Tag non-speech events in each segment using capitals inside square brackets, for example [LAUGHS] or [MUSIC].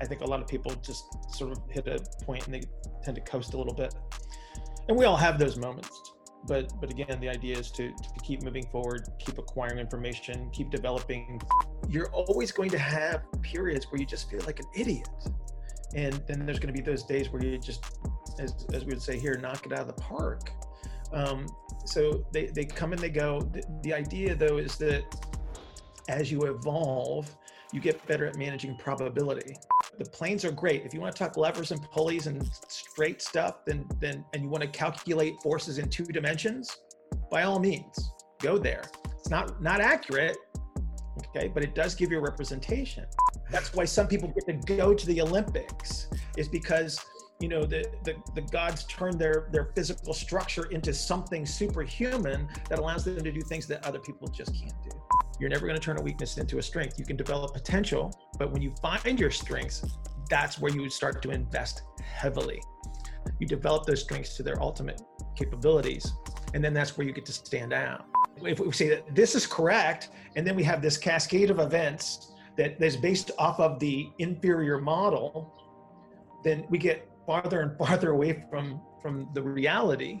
I think a lot of people just sort of hit a point and they tend to coast a little bit. And we all have those moments. But but again, the idea is to, to keep moving forward, keep acquiring information, keep developing. You're always going to have periods where you just feel like an idiot. And then there's going to be those days where you just, as, as we would say here, knock it out of the park. Um, so they, they come and they go. The, the idea, though, is that as you evolve, you get better at managing probability. The planes are great. If you want to talk levers and pulleys and straight stuff, then then and you want to calculate forces in two dimensions, by all means, go there. It's not not accurate, okay, but it does give you a representation. That's why some people get to go to the Olympics, is because you know the, the, the gods turn their their physical structure into something superhuman that allows them to do things that other people just can't do you're never going to turn a weakness into a strength. You can develop potential but when you find your strengths that's where you start to invest heavily. You develop those strengths to their ultimate capabilities and then that's where you get to stand out. If we say that this is correct and then we have this cascade of events that is based off of the inferior model then we get farther and farther away from from the reality.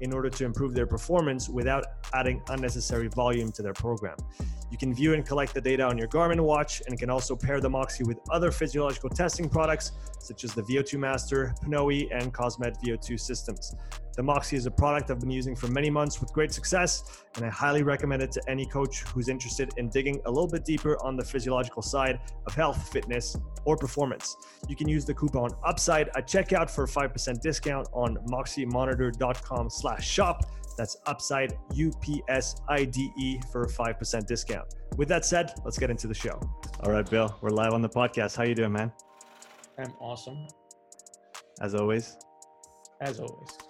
in order to improve their performance without adding unnecessary volume to their program. You can view and collect the data on your Garmin watch and can also pair the Moxy with other physiological testing products such as the VO2 Master, Pnoe, and Cosmed VO2 systems. The Moxy is a product I've been using for many months with great success, and I highly recommend it to any coach who's interested in digging a little bit deeper on the physiological side of health, fitness, or performance. You can use the coupon UPSIDE at checkout for a 5% discount on moxymonitor.com slash shop. That's UPSIDE, U-P-S-I-D-E for a 5% discount. With that said, let's get into the show. All right, Bill, we're live on the podcast. How you doing, man? I'm awesome. As always. As always.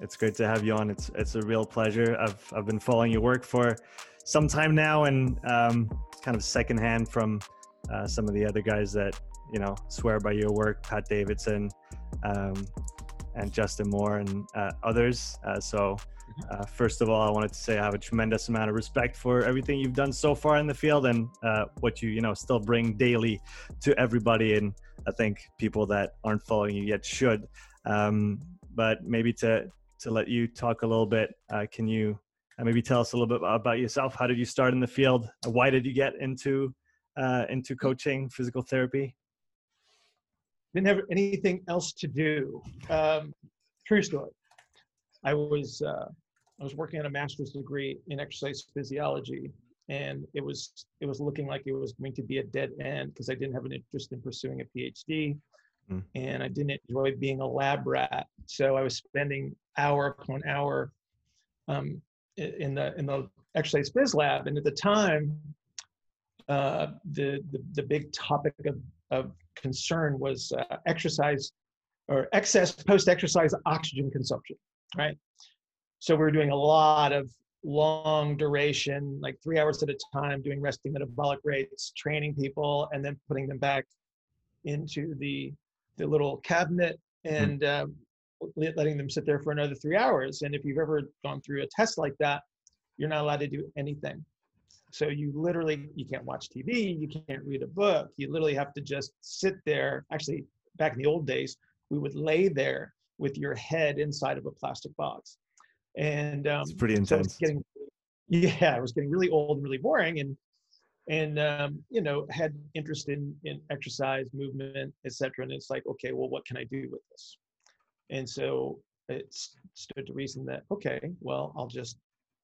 It's great to have you on. It's it's a real pleasure. I've I've been following your work for some time now, and um, kind of secondhand from uh, some of the other guys that you know swear by your work, Pat Davidson, um, and Justin Moore, and uh, others. Uh, so. Uh, first of all, I wanted to say I have a tremendous amount of respect for everything you've done so far in the field and uh, what you you know still bring daily to everybody. And I think people that aren't following you yet should. Um, but maybe to to let you talk a little bit. Uh, can you uh, maybe tell us a little bit about yourself? How did you start in the field? Why did you get into uh, into coaching physical therapy? Didn't have anything else to do. Um, true story. I was uh, I was working on a master's degree in exercise physiology, and it was it was looking like it was going to be a dead end because I didn't have an interest in pursuing a PhD. Mm. and I didn't enjoy being a lab rat. So I was spending hour upon hour um, in the in the exercise phys lab, and at the time, uh, the, the the big topic of of concern was uh, exercise or excess post-exercise oxygen consumption, right? So we were doing a lot of long duration, like three hours at a time, doing resting metabolic rates, training people, and then putting them back into the the little cabinet hmm. and um, letting them sit there for another three hours. And if you've ever gone through a test like that, you're not allowed to do anything. So you literally you can't watch TV, you can't read a book. You literally have to just sit there. Actually, back in the old days, we would lay there with your head inside of a plastic box. And um, it's pretty intense. So getting, yeah, it was getting really old and really boring. And and um, you know had interest in in exercise movement etc and it's like okay well what can i do with this and so it stood to reason that okay well i'll just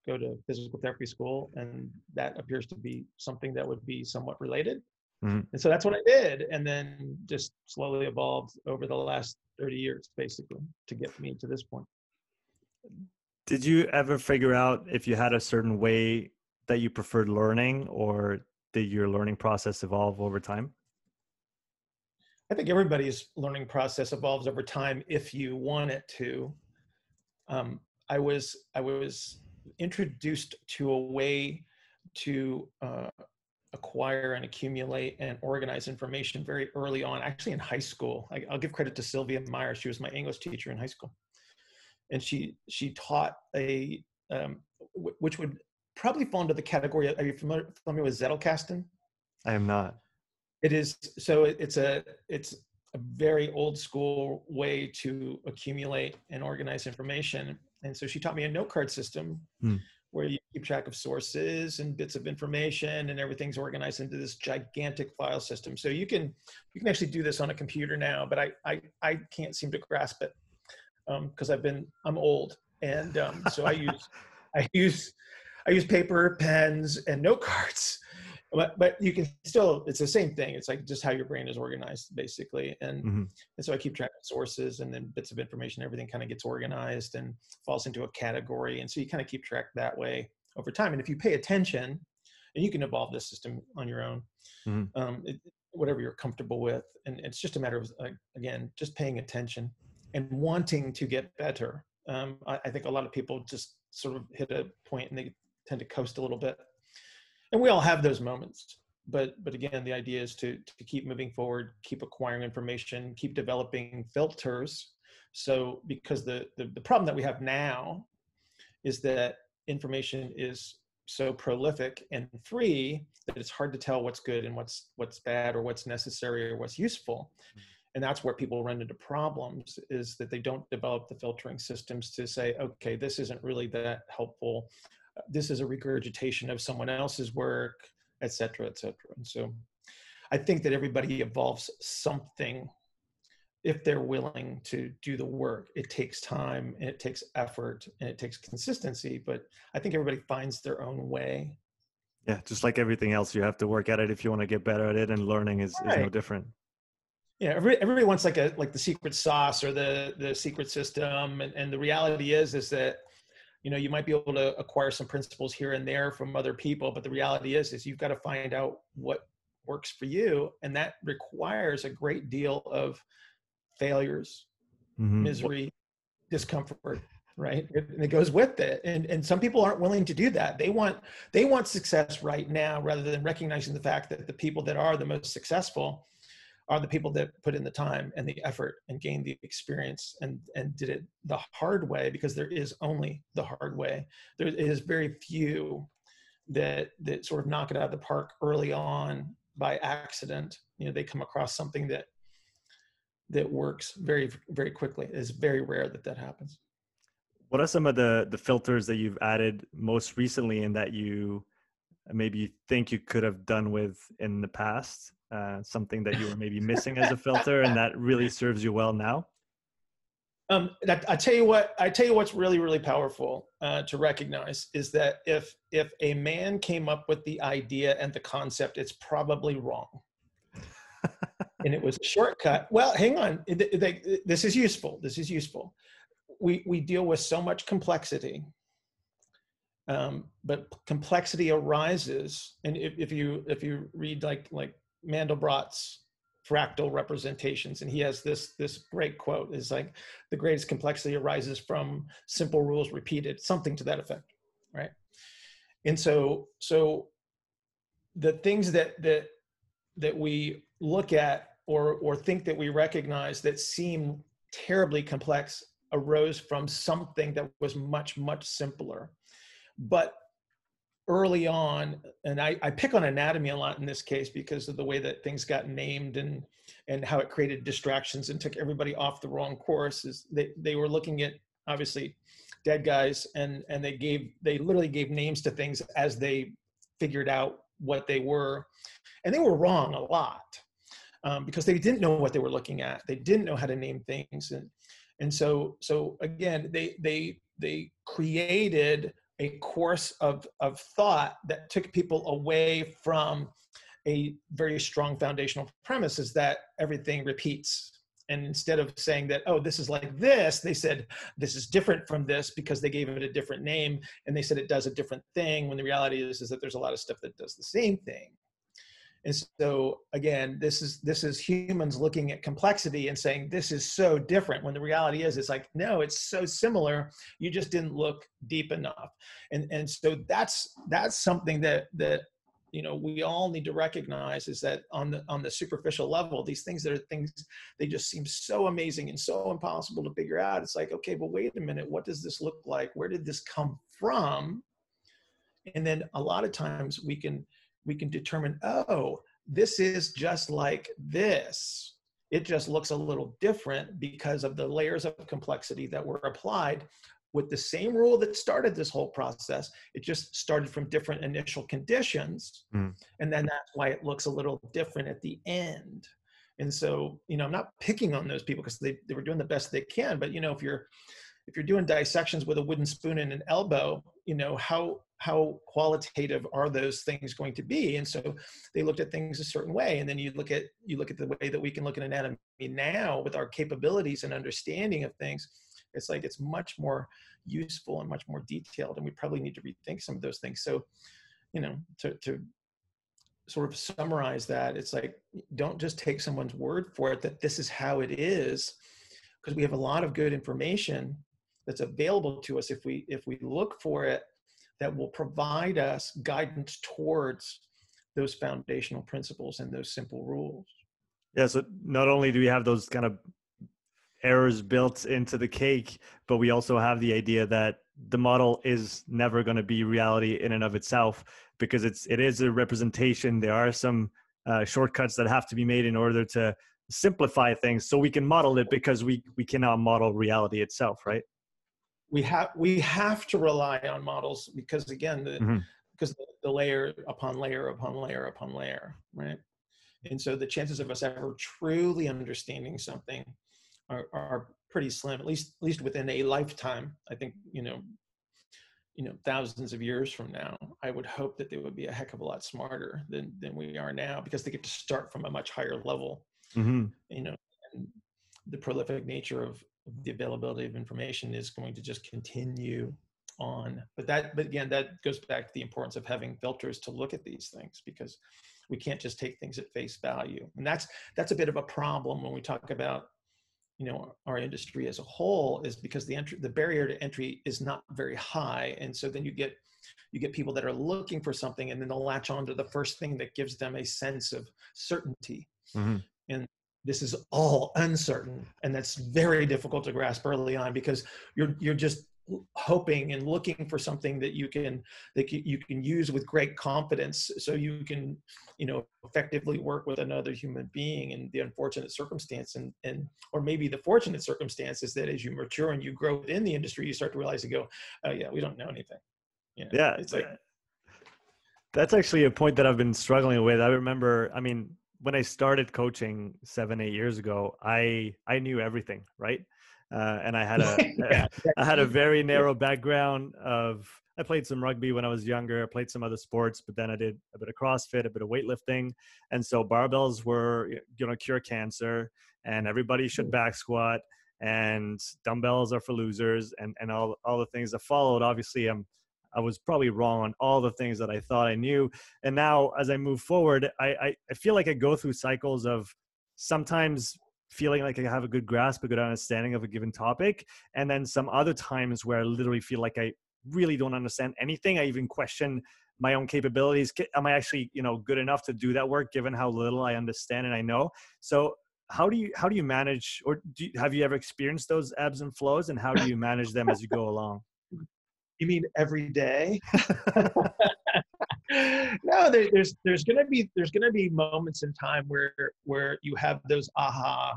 go to physical therapy school and that appears to be something that would be somewhat related mm-hmm. and so that's what i did and then just slowly evolved over the last 30 years basically to get me to this point did you ever figure out if you had a certain way that you preferred learning or did your learning process evolve over time? I think everybody's learning process evolves over time if you want it to. Um, I was I was introduced to a way to uh, acquire and accumulate and organize information very early on, actually in high school. I, will give credit to Sylvia Meyer. She was my English teacher in high school, and she she taught a um, w- which would probably fall into the category. Are you familiar, familiar with Zettelkasten? I am not. It is so. It's a it's a very old school way to accumulate and organize information. And so she taught me a note card system hmm. where you keep track of sources and bits of information and everything's organized into this gigantic file system. So you can you can actually do this on a computer now, but I I, I can't seem to grasp it because um, I've been I'm old and um, so I use [LAUGHS] I use I use paper, pens, and note cards. But, but you can still, it's the same thing. It's like just how your brain is organized, basically. And, mm-hmm. and so I keep track of sources and then bits of information, everything kind of gets organized and falls into a category. And so you kind of keep track that way over time. And if you pay attention, and you can evolve this system on your own, mm-hmm. um, it, whatever you're comfortable with. And it's just a matter of, uh, again, just paying attention and wanting to get better. Um, I, I think a lot of people just sort of hit a point and they tend to coast a little bit and we all have those moments but but again the idea is to to keep moving forward keep acquiring information keep developing filters. So because the, the the, problem that we have now is that information is so prolific and free that it's hard to tell what's good and what's what's bad or what's necessary or what's useful. Mm-hmm. And that's where people run into problems is that they don't develop the filtering systems to say okay this isn't really that helpful this is a regurgitation of someone else's work, et cetera, et cetera. And so I think that everybody evolves something if they're willing to do the work. It takes time and it takes effort and it takes consistency, but I think everybody finds their own way. Yeah, just like everything else, you have to work at it if you want to get better at it, and learning is, right. is no different. Yeah, every, everybody wants like a like the secret sauce or the the secret system, and, and the reality is is that you know you might be able to acquire some principles here and there from other people but the reality is is you've got to find out what works for you and that requires a great deal of failures mm-hmm. misery discomfort right? And it goes with it. And and some people aren't willing to do that. They want they want success right now rather than recognizing the fact that the people that are the most successful are the people that put in the time and the effort and gained the experience and and did it the hard way because there is only the hard way. There is very few that that sort of knock it out of the park early on by accident. You know they come across something that that works very very quickly. It's very rare that that happens. What are some of the the filters that you've added most recently and that you maybe think you could have done with in the past uh, something that you were maybe [LAUGHS] missing as a filter and that really serves you well now? Um, I tell you what, I tell you what's really, really powerful uh, to recognize is that if if a man came up with the idea and the concept, it's probably wrong, [LAUGHS] and it was a shortcut. Well, hang on, this is useful. This is useful. We we deal with so much complexity, um, but complexity arises, and if, if you if you read like like Mandelbrot's fractal representations and he has this this great quote is like the greatest complexity arises from simple rules repeated something to that effect right? And so so the things that that that we look at or or think that we recognize that seem terribly complex arose from something that was much much simpler. But early on, and I, I, pick on anatomy a lot in this case because of the way that things got named and and how it created distractions and took everybody off the wrong course. Is they they were looking at obviously dead guys and and they gave they literally gave names to things as they figured out what they were and they were wrong a lot um, because they didn't know what they were looking at they didn't know how to name things and and so so again they they they created a course of of thought that took people away from a very strong foundational premise is that everything repeats. And instead of saying that oh this is like this they said this is different from this because they gave it a different name and they said it does a different thing when the reality is is that there's a lot of stuff that does the same thing and so again this is this is humans looking at complexity and saying this is so different when the reality is it's like no it's so similar. You just didn't look deep enough. And and so that's that's something that that you know we all need to recognize is that on the on the superficial level these things that are things they just seem so amazing and so impossible to figure out. It's like okay but wait a minute. What does this look like? Where did this come from? And then a lot of times we can we can determine oh this is just like this it just looks a little different because of the layers of complexity that were applied with the same rule that started this whole process. It just started from different initial conditions. Mm. And then that's why it looks a little different at the end. And so, you know, I'm not picking on those people because they, they were doing the best they can. But, you know, if you're if you're doing dissections with a wooden spoon and an elbow, you know, how how qualitative are those things going to be? And so they looked at things a certain way. And then you look at you look at the way that we can look at anatomy now with our capabilities and understanding of things it's like it's much more useful and much more detailed and we probably need to rethink some of those things so you know to, to sort of summarize that it's like don't just take someone's word for it that this is how it is because we have a lot of good information that's available to us if we if we look for it that will provide us guidance towards those foundational principles and those simple rules. Yeah so not only do we have those kind of errors built into the cake but we also have the idea that the model is never going to be reality in and of itself because it's it is a representation. There are some uh, shortcuts that have to be made in order to simplify things so we can model it because we we cannot model reality itself right we have we have to rely on models because again the, mm-hmm. because the, the layer upon layer upon layer upon layer right and so the chances of us ever truly understanding something are, are pretty slim, at least at least within a lifetime. I think you know, you know, thousands of years from now, I would hope that they would be a heck of a lot smarter than than we are now because they get to start from a much higher level. Mm-hmm. You know, the prolific nature of the availability of information is going to just continue on. But that but again that goes back to the importance of having filters to look at these things because we can't just take things at face value. And that's that's a bit of a problem when we talk about you know our industry as a whole is because the entry the barrier to entry is not very high. And so then you get you get people that are looking for something and then they'll latch on to the first thing that gives them a sense of certainty. Mm-hmm. and this is all uncertain and that's very difficult to grasp early on because you're you're just hoping and looking for something that you can that you can use with great confidence so you can you know effectively work with another human being and the unfortunate circumstance. And and or maybe the fortunate circumstance is that as you mature and you grow in the industry you start to realize to go oh yeah we don't know anything. You know, yeah it's like that's actually a point that i've been struggling with. I remember i mean when i started coaching seven eight years ago i i knew everything right uh, and I had [LAUGHS] a yeah. [LAUGHS] I had a very narrow background of I played some rugby when I was younger. I played some other sports, but then I did a bit of CrossFit, a bit of weightlifting, and so barbells were you know cure cancer, and everybody should back squat, and dumbbells are for losers, and and all all the things that followed. Obviously, I'm I was probably wrong on all the things that I thought I knew, and now as I move forward, I I, I feel like I go through cycles of sometimes feeling like I have a good grasp, a good understanding of a given topic. And then some other times where I literally feel like I really don't understand anything. I even question my own capabilities. Am I actually, you know, good enough to do that work given how little I understand and I know? So how do you how do you manage or do you, have you ever experienced those ebbs and flows and how do you manage them as you go along? You mean every day? [LAUGHS] [LAUGHS] no, there, there's there's gonna be there's gonna be moments in time where where you have those aha,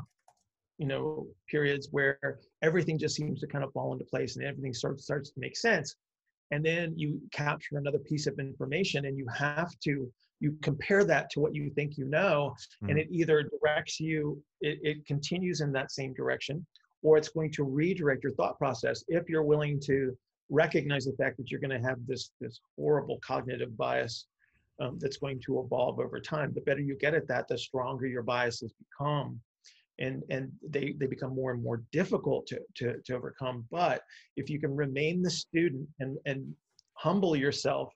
you know, periods where everything just seems to kind of fall into place and everything starts starts to make sense. and then you capture another piece of information and you have to you compare that to what you think you know mm. and it either directs you it, it continues in that same direction or it's going to redirect your thought process if you're willing to recognize the fact that you're going to have this this horrible cognitive bias um, that's going to evolve over time. The better you get at that the stronger your biases become. And and they they become more and more difficult to to, to overcome. But if you can remain the student and and humble yourself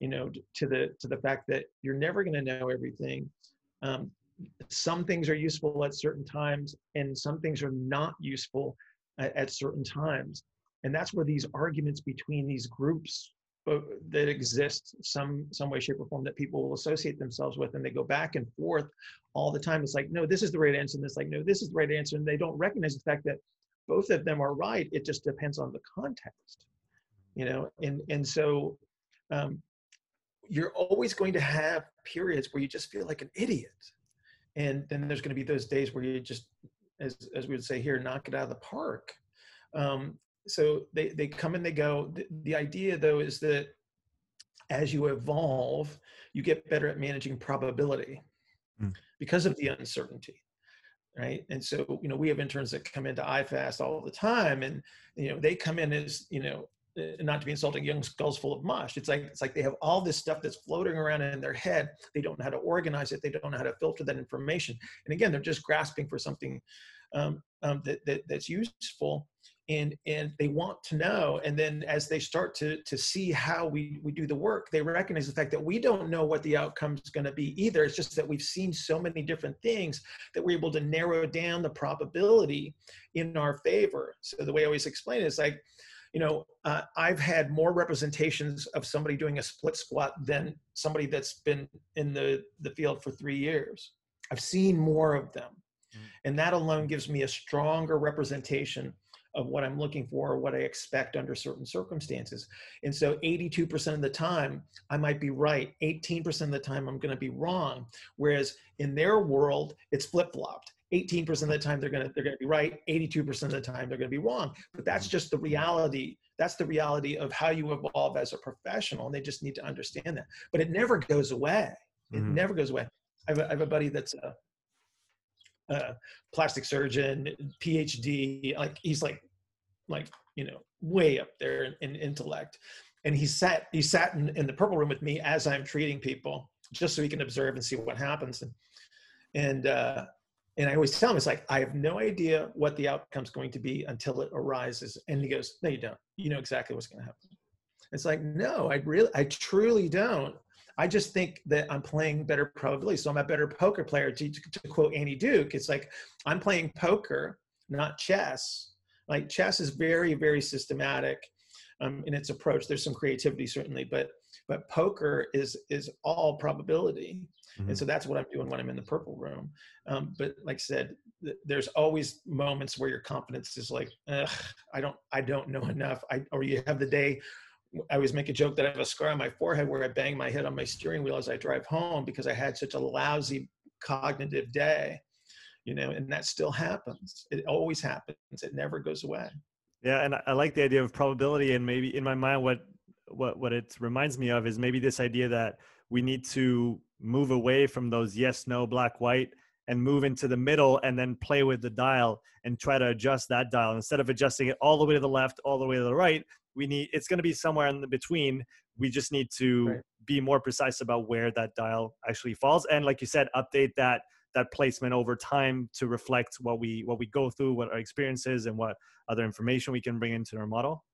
you know to the to the fact that you're never going to know everything um, some things are useful at certain times and some things are not useful at, at certain times and that's where these arguments between these groups uh, that exist some some way shape or form that people will associate themselves with and they go back and forth all the time. It's like no this is the right answer and it's like no this is the right answer and they don't recognize the fact that both of them are right. It just depends on the context you know? And and so um, you're always going to have periods where you just feel like an idiot. And then there's going to be those days where you just as as we would say here knock it out of the park. Um, so they they come and they go. The, the idea though is that as you evolve you get better at managing probability mm. because of the uncertainty right? And so you know we have interns that come into ifast all the time and you know they come in as you know uh, not to be insulting young skulls full of mush. It's like it's like they have all this stuff that's floating around in their head. They don't know how to organize it. They don't know how to filter that information. And again they're just grasping for something um, um, that, that that's useful and and they want to know and then as they start to to see how we we do the work they recognize the fact that we don't know what the outcome is going to be either. It's just that we've seen so many different things that we're able to narrow down the probability in our favor. So the way i always explain it is like you know uh, i've had more representations of somebody doing a split squat than somebody that's been in the the field for three years. I've seen more of them. Mm. and that alone gives me a stronger representation of what I'm looking for or what I expect under certain circumstances. And so 82% of the time, I might be right. 18% of the time, I'm going to be wrong. Whereas in their world, it's flip flopped. 18% of the time they're going to they're going to be right 82% of the time they're going to be wrong but that's just the reality that's the reality of how you evolve as a professional and they just need to understand that but it never goes away it mm-hmm. never goes away I have, a, I have a buddy that's a, a plastic surgeon phd like he's like like you know way up there in, in intellect. And he sat he sat in, in the purple room with me as i'm treating people just so he can observe and see what happens. And and uh and i always tell him it's like i have no idea what the outcome's going to be until it arises. And he goes no you don't. You know exactly what's going to happen. It's like no i really i truly don't i just think that i'm playing better probability so i'm a better poker player to, to, to quote annie duke it's like i'm playing poker not chess. Like chess is very very systematic um, in its approach. There's some creativity certainly but but poker is is all probability. Mm-hmm. and so that's what i'm doing when i'm in the purple room. Um, but like i said th- there's always moments where your confidence is like i don't i don't know [LAUGHS] enough. I, or you have the day I always make a joke that I have a scar on my forehead where I bang my head on my steering wheel as I drive home because I had such a lousy cognitive day you know and that still happens. It always happens. It never goes away. Yeah and i like the idea of probability and maybe in my mind what what what it reminds me of is maybe this idea that we need to move away from those yes no black white and move into the middle and then play with the dial and try to adjust that dial. Instead of adjusting it all the way to the left all the way to the right we need it's going to be somewhere in the between. We just need to right. be more precise about where that dial actually falls and like you said update that that placement over time to reflect what we what we go through what our experiences and what other information we can bring into our model.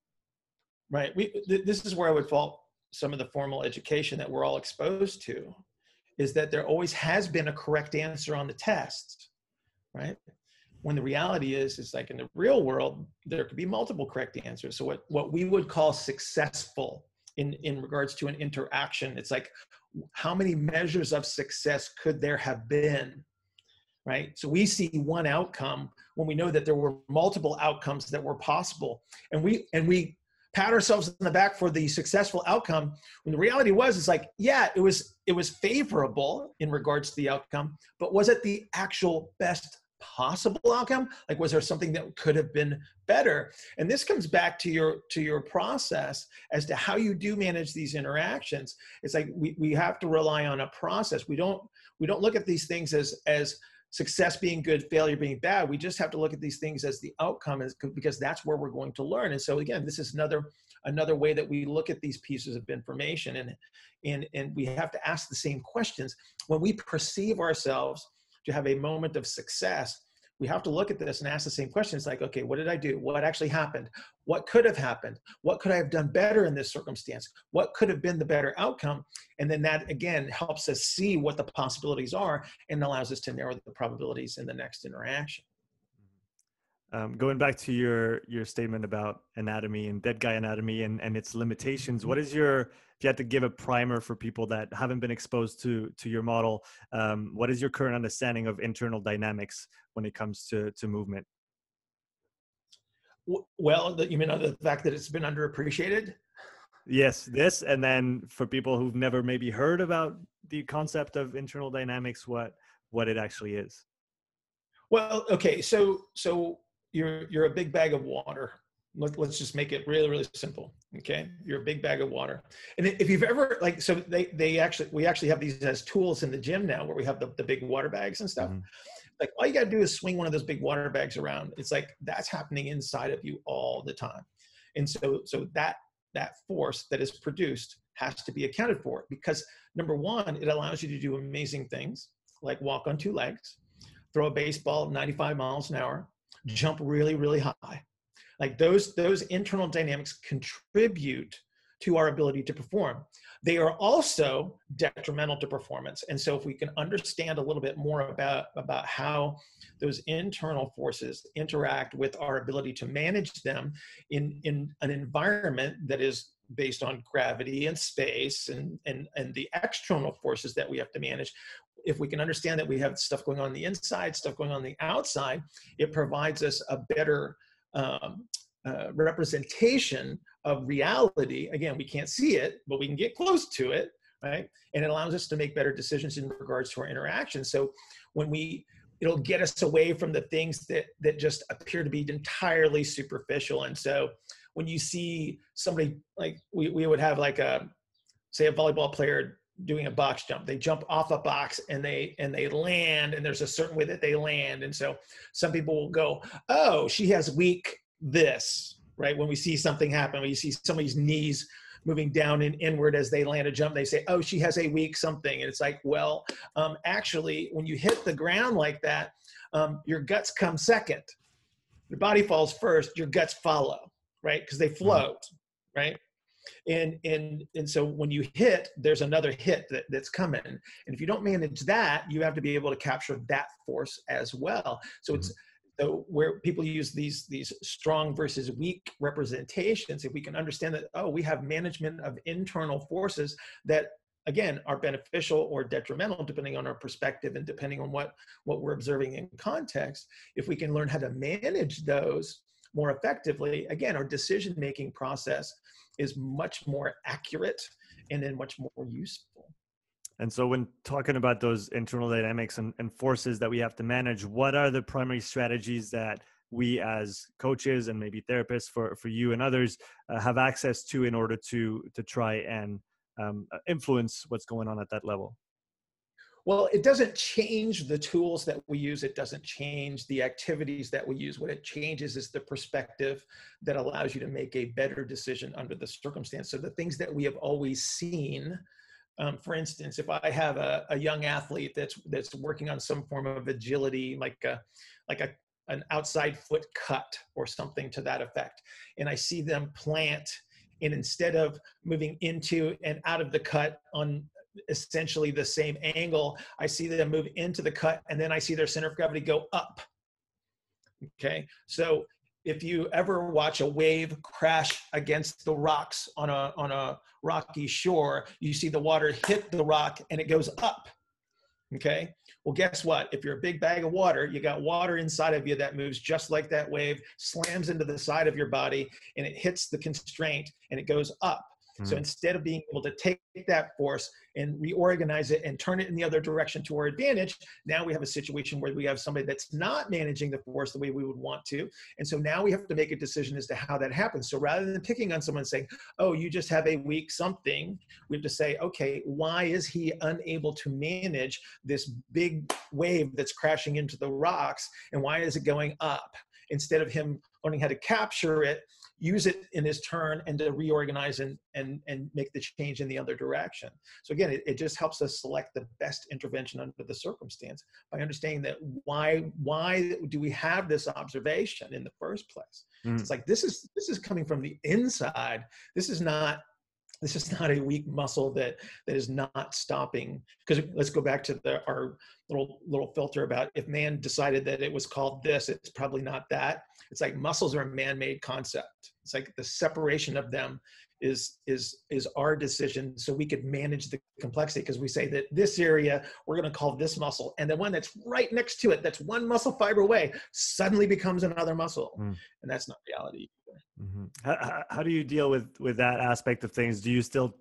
Right. We th- this is where i would fault some of the formal education that we're all exposed to is that there always has been a correct answer on the test right? When the reality is is like in the real world there could be multiple correct answers. So what what we would call successful in in regards to an interaction it's like how many measures of success could there have been right? So we see one outcome when we know that there were multiple outcomes that were possible, and we and we pat ourselves in the back for the successful outcome when the reality was it's like yeah it was it was favorable in regards to the outcome but was it the actual best possible outcome? Like was there something that could have been better? And this comes back to your to your process as to how you do manage these interactions. It's like we, we have to rely on a process. We don't we don't look at these things as as success being good failure being bad we just have to look at these things as the outcome is because that's where we're going to learn. And so again this is another another way that we look at these pieces of information and and and we have to ask the same questions. When we perceive ourselves to have a moment of success, we have to look at this and ask the same questions like, okay, what did I do? What actually happened? What could have happened? What could I have done better in this circumstance? What could have been the better outcome? And then that again helps us see what the possibilities are and allows us to narrow the probabilities in the next interaction. Um, going back to your your statement about anatomy and dead guy anatomy and, and its limitations, what is your if you had to give a primer for people that haven't been exposed to to your model, um, what is your current understanding of internal dynamics when it comes to to movement? Well, you mean the fact that it's been underappreciated? Yes, this, and then for people who've never maybe heard about the concept of internal dynamics, what what it actually is. Well, okay, so so you're you're a big bag of water. Let, us just make it really really simple. Okay, you're a big bag of water, and if you've ever like, so they they actually we actually have these as tools in the gym now where we have the, the big water bags and stuff. Mm-hmm. Like all you got to do is swing one of those big water bags around. It's like that's happening inside of you all the time, and so so that that force that is produced has to be accounted for because number one, it allows you to do amazing things like walk on two legs, throw a baseball 95 miles an hour, jump really, really high. Like those, those internal dynamics contribute to our ability to perform. They are also detrimental to performance. And so if we can understand a little bit more about, about how those internal forces interact with our ability to manage them in, in an environment that is based on gravity and space and, and, and the external forces that we have to manage, if we can understand that we have stuff going on the inside, stuff going on the outside, it provides us a better um, uh, representation of reality. Again, we can't see it, but we can get close to it, right? And it allows us to make better decisions in regards to our interactions. So when we, it'll get us away from the things that that just appear to be entirely superficial. And so when you see somebody like we, we would have like a say a volleyball player doing a box jump. They jump off a box and they and they land and there's a certain way that they land. And so some people will go oh she has weak this right? When we see something happen when you see somebody's knees moving down and inward as they land a jump they say oh she has a weak something. And it's like well um, actually when you hit the ground like that um, your guts come second. Your body falls first your guts follow right? Because they mm-hmm. float right and and and so when you hit there's another hit that, that's coming and if you don't manage that you have to be able to capture that force as well so it's mm-hmm. so where people use these these strong versus weak representations if we can understand that oh we have management of internal forces that again are beneficial or detrimental depending on our perspective and depending on what what we're observing in context if we can learn how to manage those more effectively again our decision making process is much more accurate and then much more useful. And so, when talking about those internal dynamics and, and, forces that we have to manage, what are the primary strategies that we as coaches and maybe therapists for, for you and others uh, have access to in order to to try and um, influence what's going on at that level? Well, it doesn't change the tools that we use. It doesn't change the activities that we use. What it changes is the perspective that allows you to make a better decision under the circumstance. So the things that we have always seen, um, for instance, if I have a, a young athlete that's that's working on some form of agility, like a like a an outside foot cut or something to that effect, and I see them plant and instead of moving into and out of the cut on essentially the same angle. I see them move into the cut and then I see their center of gravity go up. Okay, so if you ever watch a wave crash against the rocks on a on a rocky shore, you see the water hit the rock and it goes up. Okay. Well, guess what? If you're a big bag of water, you got water inside of you that moves just like that wave, slams into the side of your body, and it hits the constraint and it goes up. So mm-hmm. instead of being able to take that force and reorganize it and turn it in the other direction to our advantage, now we have a situation where we have somebody that's not managing the force the way we would want to. And so now we have to make a decision as to how that happens. So rather than picking on someone saying, oh, you just have a weak something, we have to say, okay, why is he unable to manage this big wave that's crashing into the rocks? And why is it going up? Instead of him learning how to capture it, use it in his turn and to reorganize and, and, and make the change in the other direction. So again, it, it just helps us select the best intervention under the circumstance by understanding that why, why do we have this observation in the first place? Mm. It's like, this is, this is coming from the inside. This is not this is not a weak muscle that that is not stopping because let's go back to the our little little filter about if man decided that it was called this it's probably not that it's like muscles are a man-made concept it's like the separation of them is is is our decision so we could manage the complexity because we say that this area we're going to call this muscle and the one that's right next to it that's one muscle fiber away suddenly becomes another muscle mm. and that's not reality mm-hmm. how, how do you deal with with that aspect of things do you still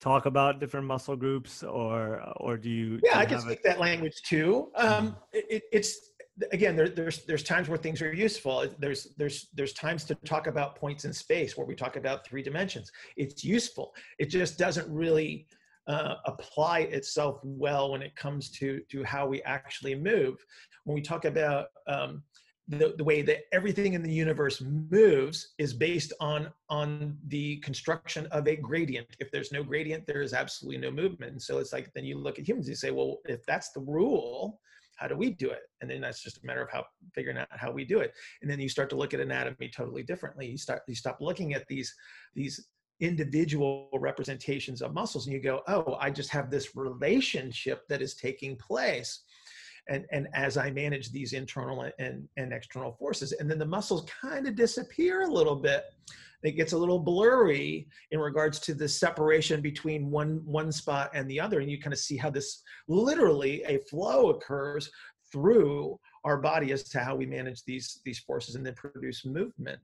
talk about different muscle groups or or do you yeah do you i can speak it? that language too um, mm-hmm. it, it's again there, there's there's times where things are useful. There's there's there's times to talk about points in space where we talk about three dimensions. It's useful. It just doesn't really uh, apply itself well when it comes to to how we actually move. When we talk about um, the, the way that everything in the universe moves is based on on the construction of a gradient. If there's no gradient there is absolutely no movement. And so it's like then you look at humans you say well if that's the rule how do we do it? And then that's just a matter of how figuring out how we do it. And then you start to look at anatomy totally differently. You start you stop looking at these these individual representations of muscles and you go oh i just have this relationship that is taking place and and as i manage these internal and and external forces. And then the muscles kind of disappear a little bit. It gets a little blurry in regards to the separation between one one spot and the other. And you kind of see how this literally a flow occurs through our body as to how we manage these these forces and then produce movement.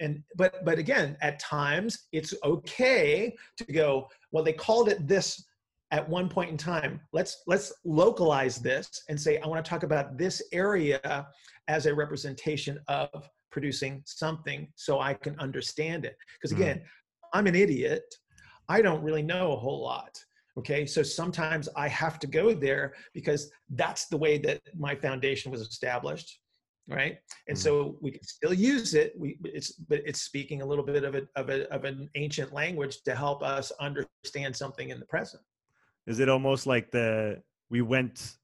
And but but again at times it's okay to go well they called it this at one point in time let's let's localize this and say i want to talk about this area as a representation of producing something so I can understand it. Because mm. again, mm. I'm an idiot. I don't really know a whole lot. Okay. So sometimes I have to go there because that's the way that my foundation was established. Right. And mm. so we can still use it. We it's but it's speaking a little bit of a of a of an ancient language to help us understand something in the present. Is it almost like the we went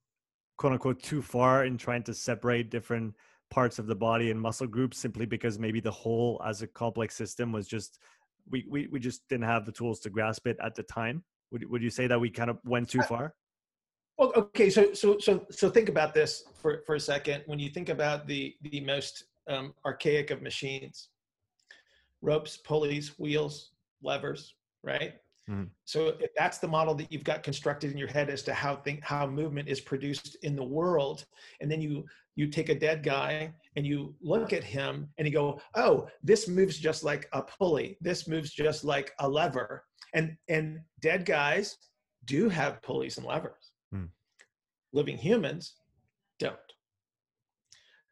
quote unquote too far in trying to separate different parts of the body and muscle groups simply because maybe the whole as a complex system was just we, we, we just didn't have the tools to grasp it at the time? Would, would you say that we kind of went too far? Well okay so so so so think about this for for a second. When you think about the the most um, archaic of machines ropes pulleys wheels levers right Mm-hmm. So if that's the model that you've got constructed in your head as to how think how movement is produced in the world, and then you you take a dead guy and you look at him and you go, oh, this moves just like a pulley. This moves just like a lever. And and dead guys do have pulleys and levers. Mm. Living humans don't.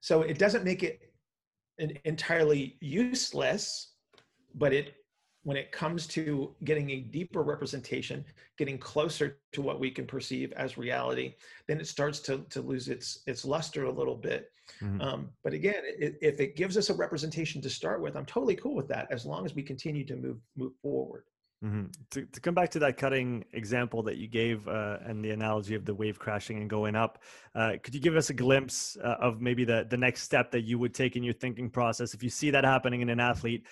So it doesn't make it entirely useless, but it when it comes to getting a deeper representation, getting closer to what we can perceive as reality, then it starts to, to lose its its luster a little bit. Mm-hmm. Um, but again, it, if it gives us a representation to start with, I'm totally cool with that as long as we continue to move move forward. Mm-hmm. To, to come back to that cutting example that you gave uh, and the analogy of the wave crashing and going up, uh, could you give us a glimpse uh, of maybe the, the next step that you would take in your thinking process? If you see that happening in an athlete,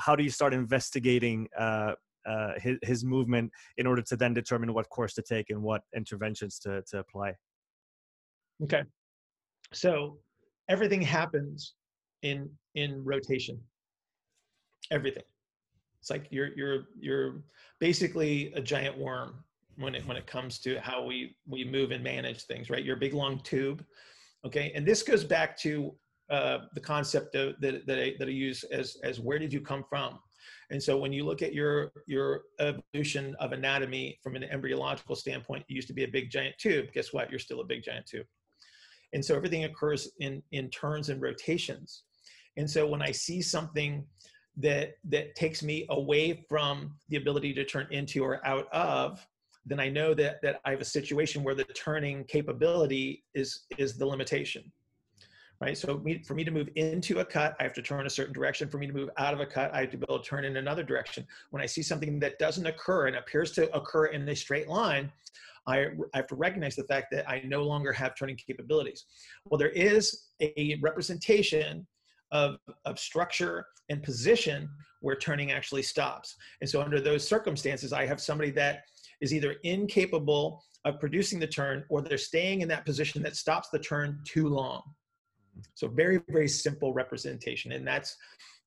how do you start investigating uh, uh, his, his movement in order to then determine what course to take and what interventions to, to apply? Okay. So everything happens in in rotation. Everything. It's like you're you're you're basically a giant worm when it when it comes to how we we move and manage things, right? You're a big long tube. Okay. And this goes back to uh, the concept of, that, that, I, that I use as, as where did you come from? And so when you look at your your evolution of anatomy from an embryological standpoint, you used to be a big giant tube. Guess what? You're still a big giant tube. And so everything occurs in in turns and rotations. And so when I see something that that takes me away from the ability to turn into or out of, then I know that that I have a situation where the turning capability is is the limitation right? So me, for me to move into a cut, I have to turn a certain direction. For me to move out of a cut, I have to be able to turn in another direction. When I see something that doesn't occur and appears to occur in a straight line, I, I have to recognize the fact that I no longer have turning capabilities. Well, there is a representation of, of structure and position where turning actually stops. And so under those circumstances, I have somebody that is either incapable of producing the turn or they're staying in that position that stops the turn too long. So very, very simple representation. And that's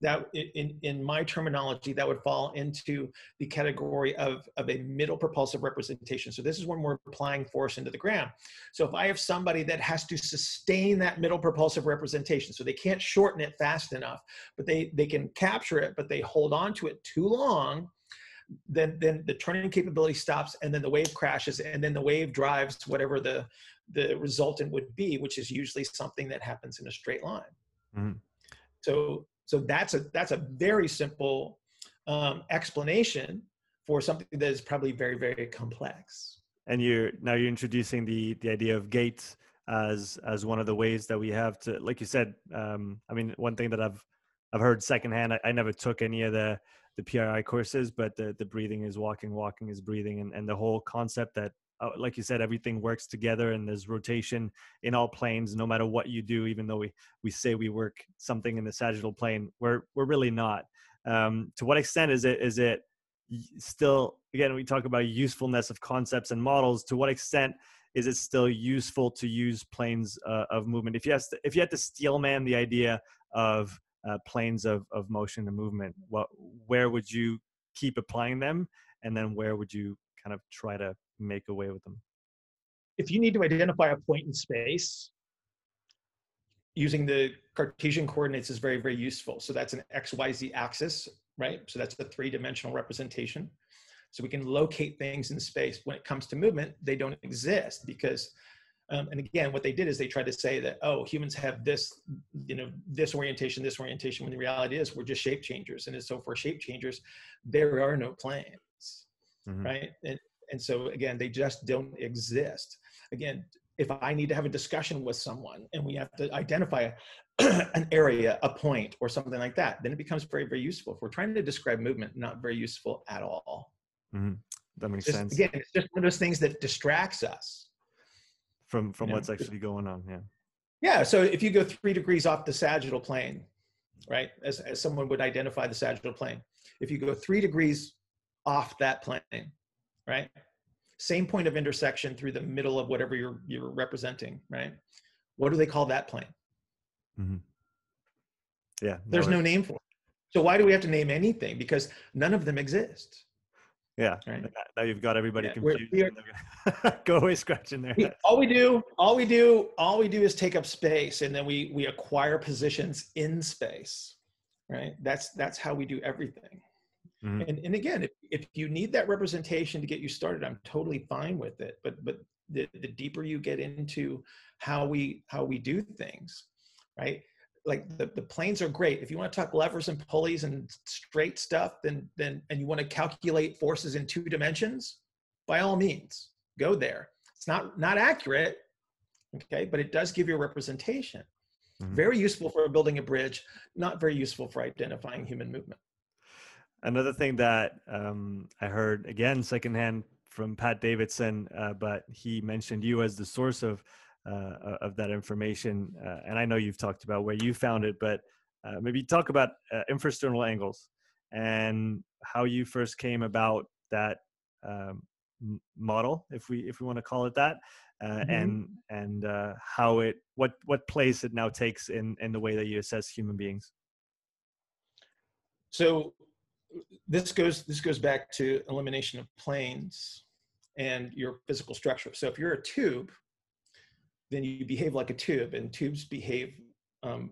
that in, in my terminology, that would fall into the category of, of a middle propulsive representation. So this is when we're applying force into the ground. So if I have somebody that has to sustain that middle propulsive representation, so they can't shorten it fast enough, but they, they can capture it, but they hold on to it too long, then then the turning capability stops and then the wave crashes and then the wave drives whatever the the resultant would be, which is usually something that happens in a straight line. Mm-hmm. So, so that's a that's a very simple um, explanation for something that is probably very very complex. And you're now you're introducing the the idea of gates as as one of the ways that we have to, like you said. Um, I mean, one thing that I've I've heard secondhand. I, I never took any of the the PRI courses, but the the breathing is walking, walking is breathing, and and the whole concept that uh, like you said, everything works together and there's rotation in all planes, no matter what you do, even though we, we say we work something in the sagittal plane, we're, we're really not. Um, to what extent is it, is it still, again, we talk about usefulness of concepts and models. To what extent is it still useful to use planes uh, of movement? If you, have to, if you had to steel man the idea of uh, planes of, of motion and movement, what, where would you keep applying them? And then where would you kind of try to make away with them? If you need to identify a point in space, using the Cartesian coordinates is very, very useful. So that's an XYZ axis, right? So that's a three dimensional representation. So we can locate things in space. When it comes to movement, they don't exist because, um, and again, what they did is they tried to say that, oh, humans have this, you know, this orientation, this orientation, when the reality is we're just shape changers. And so for shape changers, there are no planes, mm-hmm. right? And, and so again they just don't exist again if i need to have a discussion with someone and we have to identify [CLEARS THROAT] an area a point or something like that then it becomes very very useful if we're trying to describe movement not very useful at all mm-hmm. that makes just, sense again it's just one of those things that distracts us from from you what's actually going on yeah yeah so if you go three degrees off the sagittal plane right as, as someone would identify the sagittal plane if you go three degrees off that plane right? Same point of intersection through the middle of whatever you're you're representing, right? What do they call that plane? Mm-hmm. Yeah, there's no, no name for it. So why do we have to name anything? Because none of them exist. Yeah. Right. Now you've got everybody yeah, confused. We are, [LAUGHS] Go away scratching there. all we do, all we do, all we do is take up space and then we we acquire positions in space. Right. That's that's how we do everything. Mm-hmm. And, and again, if, if you need that representation to get you started, I'm totally fine with it. But but the, the deeper you get into how we how we do things, right? Like the, the planes are great. If you want to talk levers and pulleys and straight stuff, then then and you want to calculate forces in two dimensions, by all means, go there. It's not not accurate, okay, but it does give you a representation. Mm-hmm. Very useful for building a bridge, not very useful for identifying human movement. Another thing that um, I heard again secondhand from Pat Davidson, uh, but he mentioned you as the source of uh, of that information. Uh, and I know you've talked about where you found it, but uh, maybe talk about uh, infrasternal angles and how you first came about that um, model, if we if we want to call it that, uh, mm-hmm. and and how it what what place it now takes in in the way that you assess human beings. So this goes this goes back to elimination of planes and your physical structure. So if you're a tube, then you behave like a tube, and tubes behave um,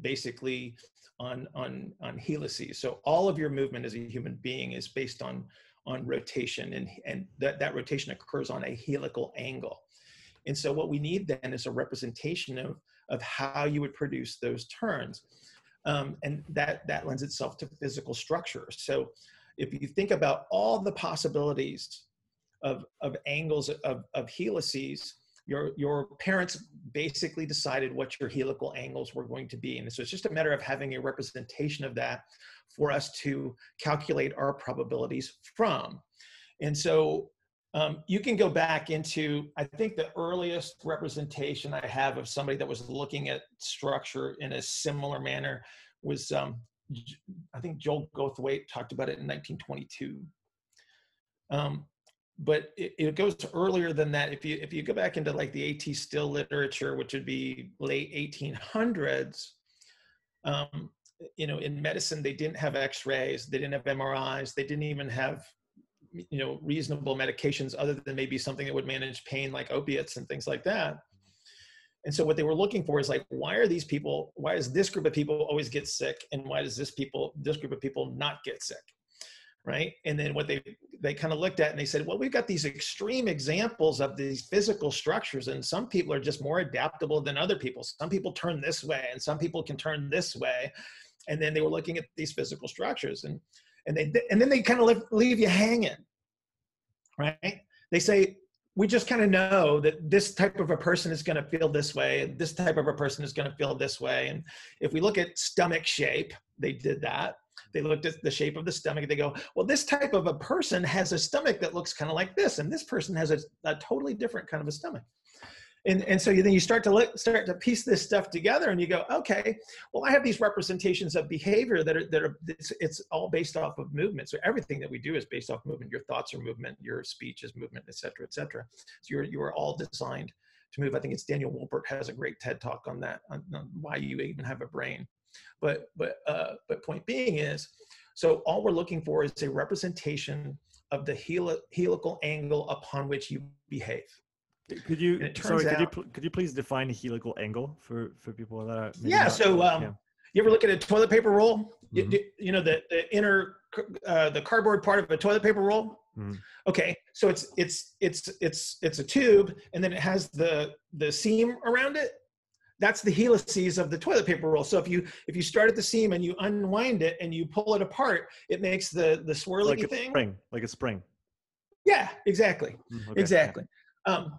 basically on on on helices. So all of your movement as a human being is based on on rotation, and and that that rotation occurs on a helical angle. And so what we need then is a representation of of how you would produce those turns, um, and that that lends itself to physical structure. So if you think about all the possibilities of of angles of of helices your your parents basically decided what your helical angles were going to be. And so it's just a matter of having a representation of that for us to calculate our probabilities from. And so um, you can go back into i think the earliest representation i have of somebody that was looking at structure in a similar manner was um, i think joel goldthwait talked about it in 1922 um, but it, it, goes earlier than that. If you if you go back into like the AT still literature, which would be late 1800s, um, you know, in medicine they didn't have X-rays, they didn't have MRIs, they didn't even have you know reasonable medications other than maybe something that would manage pain like opiates and things like that. And so what they were looking for is like, why are these people? Why does this group of people always get sick, and why does this people this group of people not get sick? Right? And then what they they kind of looked at and they said well we've got these extreme examples of these physical structures and some people are just more adaptable than other people. Some people turn this way and some people can turn this way. And then they were looking at these physical structures and and they and then they kind of leave, leave you hanging right? They say we just kind of know that this type of a person is going to feel this way and this type of a person is going to feel this way. And if we look at stomach shape they did that they looked at the shape of the stomach. They go, well, this type of a person has a stomach that looks kind of like this, and this person has a, a totally different kind of a stomach. And, and so you, then you start to look, start to piece this stuff together and you go okay well i have these representations of behavior that are that are it's, it's all based off of movement so everything that we do is based off movement your thoughts are movement your speech is movement et cetera et cetera so you're you are all designed to move i think it's daniel wolpert has a great ted talk on that on, on why you even have a brain but but uh, but point being is, so all we're looking for is a representation of the heli- helical angle upon which you behave. Could you sorry? Out, could you could you please define a helical angle for for people that are yeah? So um, yeah. you ever look at a toilet paper roll? Mm-hmm. You, you, know the the inner uh, the cardboard part of a toilet paper roll. Mm-hmm. Okay, so it's it's it's it's it's a tube, and then it has the the seam around it that's the helices of the toilet paper roll. So if you if you start at the seam and you unwind it and you pull it apart, it makes the the swirly like thing. Spring, like a spring. Yeah, exactly, mm, okay. exactly. Um,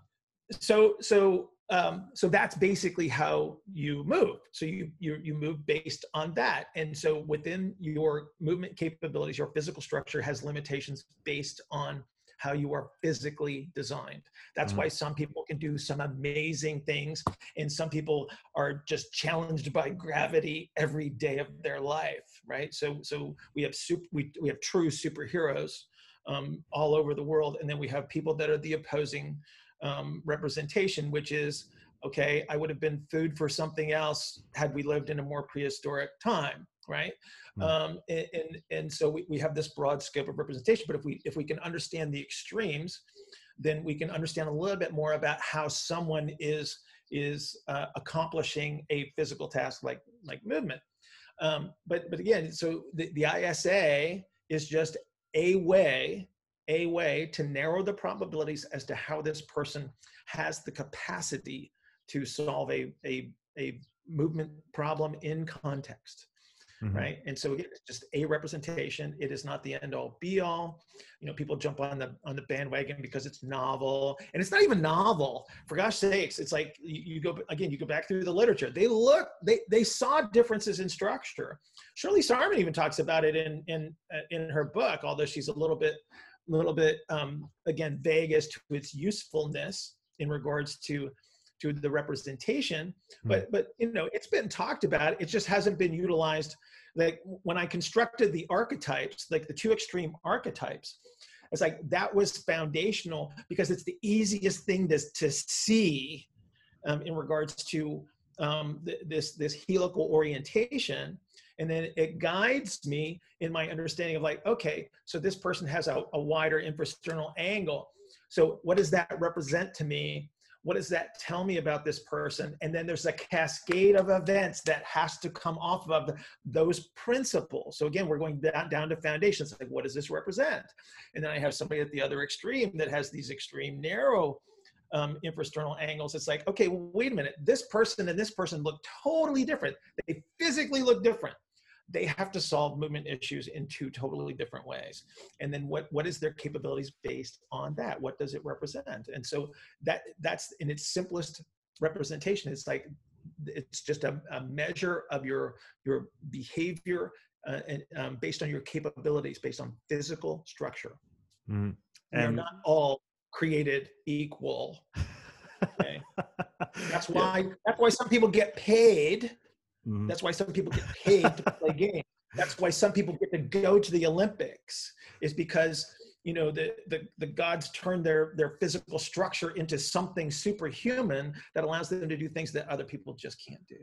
so so um, so that's basically how you move. So you you you move based on that, and so within your movement capabilities, your physical structure has limitations based on how you are physically designed. That's mm-hmm. why some people can do some amazing things, and some people are just challenged by gravity every day of their life, right? So, so we have super, we we have true superheroes um, all over the world, and then we have people that are the opposing um, representation, which is okay. I would have been food for something else had we lived in a more prehistoric time right? Mm-hmm. Um, and, and, and so we, we have this broad scope of representation. But if we if we can understand the extremes, then we can understand a little bit more about how someone is is uh, accomplishing a physical task like like movement. Um, but but again, so the, the ISA is just a way a way to narrow the probabilities as to how this person has the capacity to solve a a, a movement problem in context mm-hmm. right? And so again, it's just a representation. It is not the end all be all. You know, people jump on the on the bandwagon because it's novel, and it's not even novel. For gosh sakes, it's like you, you go again. You go back through the literature. They look, they they saw differences in structure. Shirley Sahrmann even talks about it in in uh, in her book, although she's a little bit a little bit um, again vague as to its usefulness in regards to to the representation hmm. but but you know it's been talked about it just hasn't been utilized. Like when i constructed the archetypes like the two extreme archetypes it's like that was foundational because it's the easiest thing to, to see um, in regards to um, th- this this helical orientation. And then it guides me in my understanding of like okay so this person has a, a wider infrasternal angle. So what does that represent to me what does that tell me about this person? And then there's a cascade of events that has to come off of those principles. So again we're going down, down to foundations like what does this represent? And then i have somebody at the other extreme that has these extreme narrow um, infrasternal angles. It's like okay wait a minute this person and this person look totally different. They physically look different they have to solve movement issues in two totally different ways. And then what what is their capabilities based on that? What does it represent? And so that that's in its simplest representation it's like it's just a, a measure of your your behavior uh, and um, based on your capabilities based on physical structure. Mm-hmm. and they're not all created equal. [LAUGHS] Okay? That's why that's why some people get paid Mm-hmm. That's why some people get paid to play [LAUGHS] games. That's why some people get to go to the Olympics. Is because you know the, the the gods turn their their physical structure into something superhuman that allows them to do things that other people just can't do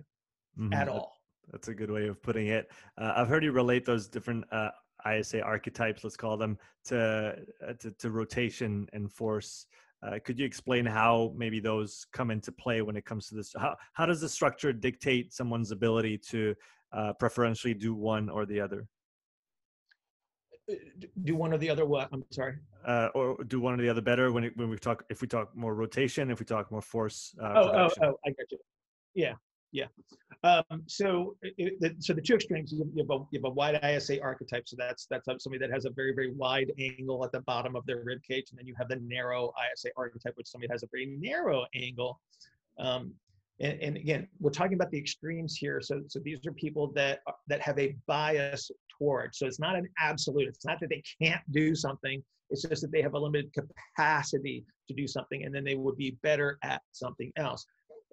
mm-hmm. at all. That's a good way of putting it. Uh, I've heard you relate those different uh, ISA archetypes, let's call them, to, uh, to, to rotation and force. Uh, could you explain how maybe those come into play when it comes to this? How, how does the structure dictate someone's ability to uh, preferentially do one or the other? Uh, do one or the other what? I'm sorry. Uh, or do one or the other better when it, when we talk if we talk more rotation, if we talk more force. Uh, oh, oh, oh, I got you. Yeah, yeah. Um, so, it, it, so the two extremes, you have, a, you have a wide ISA archetype. So that's that's somebody that has a very very wide angle at the bottom of their rib cage, and then you have the narrow ISA archetype, which somebody has a very narrow angle. Um, and, and, again, we're talking about the extremes here. So, so these are people that that have a bias toward. So it's not an absolute. It's not that they can't do something. It's just that they have a limited capacity to do something, and then they would be better at something else.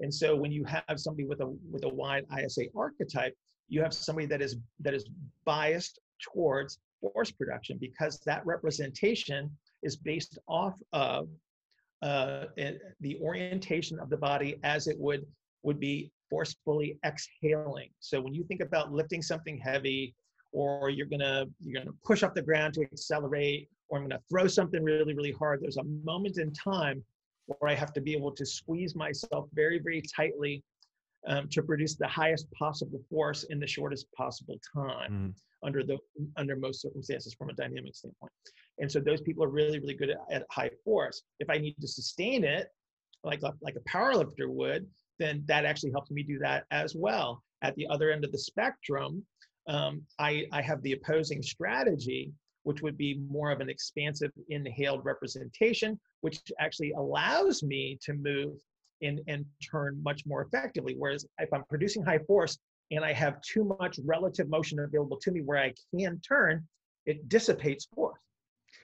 And so when you have somebody with a with a wide ISA archetype, you have somebody that is that is biased towards force production because that representation is based off of uh, the orientation of the body as it would would be forcefully exhaling. So when you think about lifting something heavy, or you're gonna you're gonna push off the ground to accelerate, or I'm gonna throw something really really hard. There's a moment in time where I have to be able to squeeze myself very, very tightly um, to produce the highest possible force in the shortest possible time mm. under the under most circumstances from a dynamic standpoint. And so those people are really, really good at, at high force. If I need to sustain it, like a, like a power lifter would, then that actually helps me do that as well. At the other end of the spectrum, um, I, I have the opposing strategy which would be more of an expansive inhaled representation, which actually allows me to move in, and turn much more effectively. Whereas if I'm producing high force and I have too much relative motion available to me where I can turn, it dissipates force.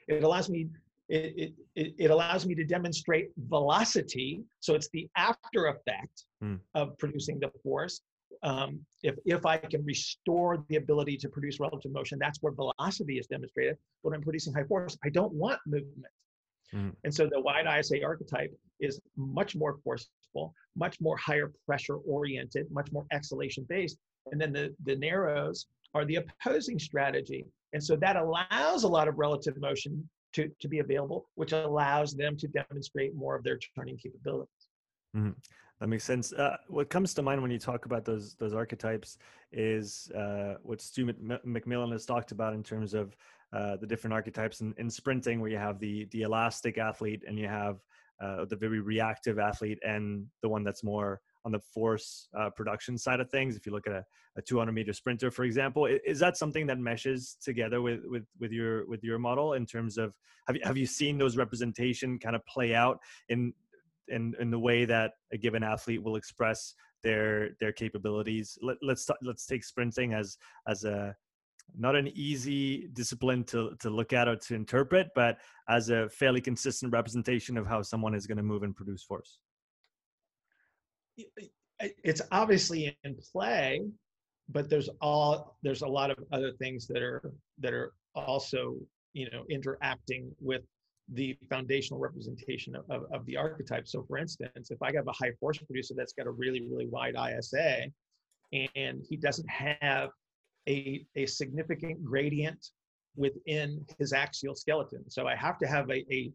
It allows me it, it, it allows me to demonstrate velocity. So it's the after effect mm. of producing the force um, if, if I can restore the ability to produce relative motion, that's where velocity is demonstrated. When I'm producing high force, I don't want movement. Mm. And so the wide ISA archetype is much more forceful, much more higher pressure oriented, much more exhalation based. And then the, the narrows are the opposing strategy. And so that allows a lot of relative motion to, to be available, which allows them to demonstrate more of their turning capabilities. Mm-hmm. That makes sense. Uh, what comes to mind when you talk about those those archetypes is uh, what Stu McMillan has talked about in terms of uh, the different archetypes in, in, sprinting, where you have the the elastic athlete and you have uh, the very reactive athlete, and the one that's more on the force uh, production side of things. If you look at a, a 200 meter sprinter, for example, is that something that meshes together with with with your with your model in terms of have you have you seen those representation kind of play out in in in the way that a given athlete will express their their capabilities. Let, let's let's take sprinting as as a not an easy discipline to to look at or to interpret, but as a fairly consistent representation of how someone is going to move and produce force. It's obviously in play, but there's all there's a lot of other things that are that are also you know interacting with the foundational representation of, of, of, the archetype. So for instance, if I have a high force producer that's got a really, really wide ISA and he doesn't have a, a significant gradient within his axial skeleton. So I have to have a, a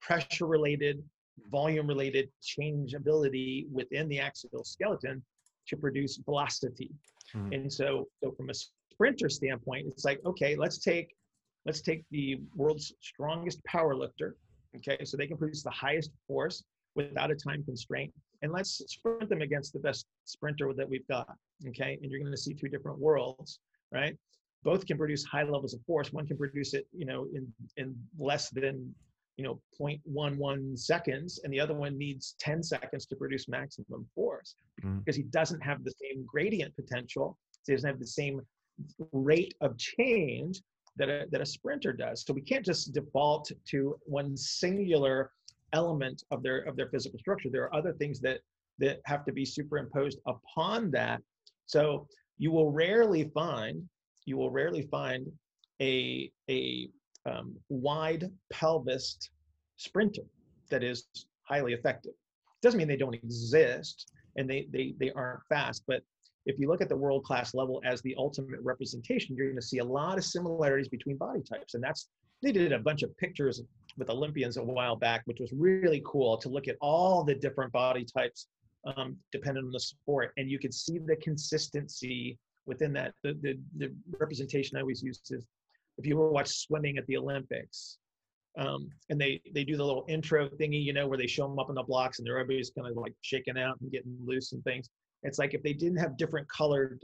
pressure related volume related changeability within the axial skeleton to produce velocity. Mm-hmm. And so, so from a sprinter standpoint, it's like, okay, let's take let's take the world's strongest power lifter, okay, so they can produce the highest force without a time constraint, and let's sprint them against the best sprinter that we've got, okay, and you're going to see two different worlds, right? Both can produce high levels of force. One can produce it, you know, in in less than you know 0.11 seconds and the other one needs 10 seconds to produce maximum force mm. because he doesn't have the same gradient potential so he doesn't have the same rate of change that a, that a sprinter does so we can't just default to one singular element of their of their physical structure there are other things that that have to be superimposed upon that so you will rarely find you will rarely find a a um, wide pelvis sprinter that is highly effective. Doesn't mean they don't exist and they they they aren't fast, but if you look at the world class level as the ultimate representation, you're going to see a lot of similarities between body types, and that's they did a bunch of pictures with Olympians a while back, which was really cool to look at all the different body types um, depending on the sport, and you could see the consistency within that. The, the, the representation I always use is if you watch swimming at the Olympics, um, and they they do the little intro thingy, you know, where they show them up on the blocks and everybody's kind of like shaking out and getting loose and things. It's like if they didn't have different colored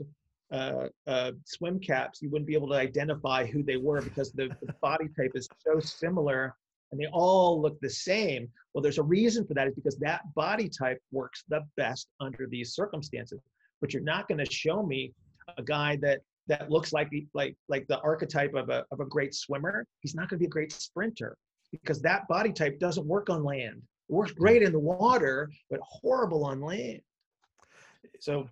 uh, uh, swim caps, you wouldn't be able to identify who they were because the, the body type is so similar and they all look the same. Well, there's a reason for that is because that body type works the best under these circumstances. But you're not going to show me a guy that that looks like like like the archetype of a of a great swimmer, he's not going to be a great sprinter because that body type doesn't work on land. It works hmm. great in the water, but horrible on land. So,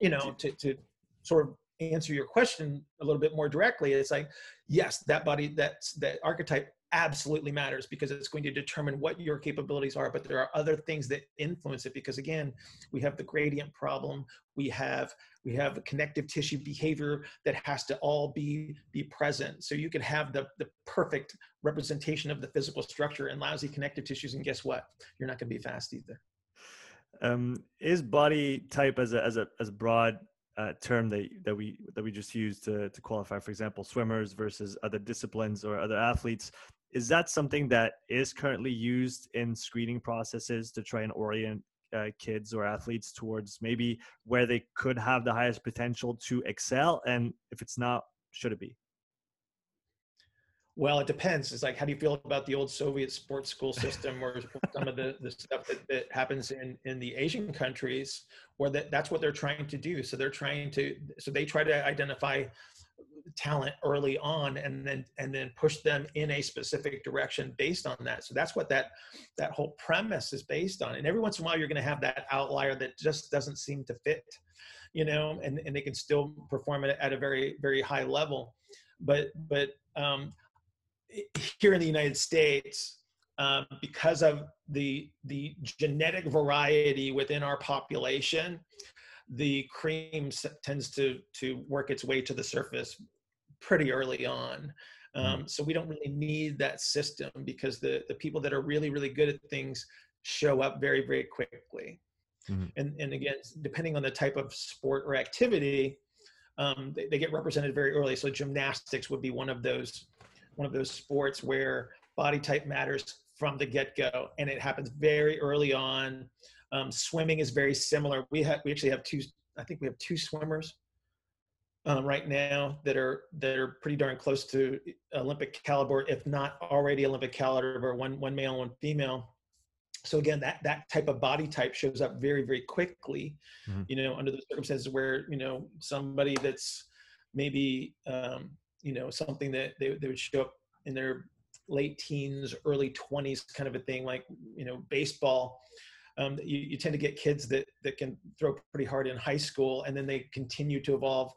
you know, to to sort of answer your question a little bit more directly, it's like, yes, that body, that's that archetype absolutely matters because it's going to determine what your capabilities are but there are other things that influence it because again we have the gradient problem. We have we have connective tissue behavior that has to all be be present. So you can have the the perfect representation of the physical structure and lousy connective tissues and guess what? You're not going to be fast either. Um, is body type as a as a as a broad uh, term that that we that we just use to to qualify? For example swimmers versus other disciplines or other athletes is that something that is currently used in screening processes to try and orient uh, kids or athletes towards maybe where they could have the highest potential to excel and if it's not should it be? Well it depends. It's like how do you feel about the old soviet sports school [LAUGHS] system or some of the, the stuff that, that happens in, in the asian countries where that, that's what they're trying to do. So they're trying to so they try to identify talent early on and then and then push them in a specific direction based on that. So that's what that that whole premise is based on. And every once in a while you're going to have that outlier that just doesn't seem to fit you know and, and they can still perform it at a very very high level. But but um, here in the united states um, because of the the genetic variety within our population the cream tends to to work its way to the surface pretty early on. Mm-hmm. Um, so we don't really need that system because the the people that are really really good at things show up very very quickly. Mm-hmm. And and again, depending on the type of sport or activity, um, they, they get represented very early. So gymnastics would be one of those one of those sports where body type matters from the get go, and it happens very early on. Um, swimming is very similar. We have we actually have two. I think we have two swimmers um, right now that are that are pretty darn close to Olympic caliber, if not already Olympic caliber. One one male, one female. So again, that that type of body type shows up very very quickly. Mm-hmm. You know, under the circumstances where you know somebody that's maybe um, you know something that they, they would show up in their late teens, early 20s kind of a thing, like you know baseball um, you, you, tend to get kids that that can throw pretty hard in high school and then they continue to evolve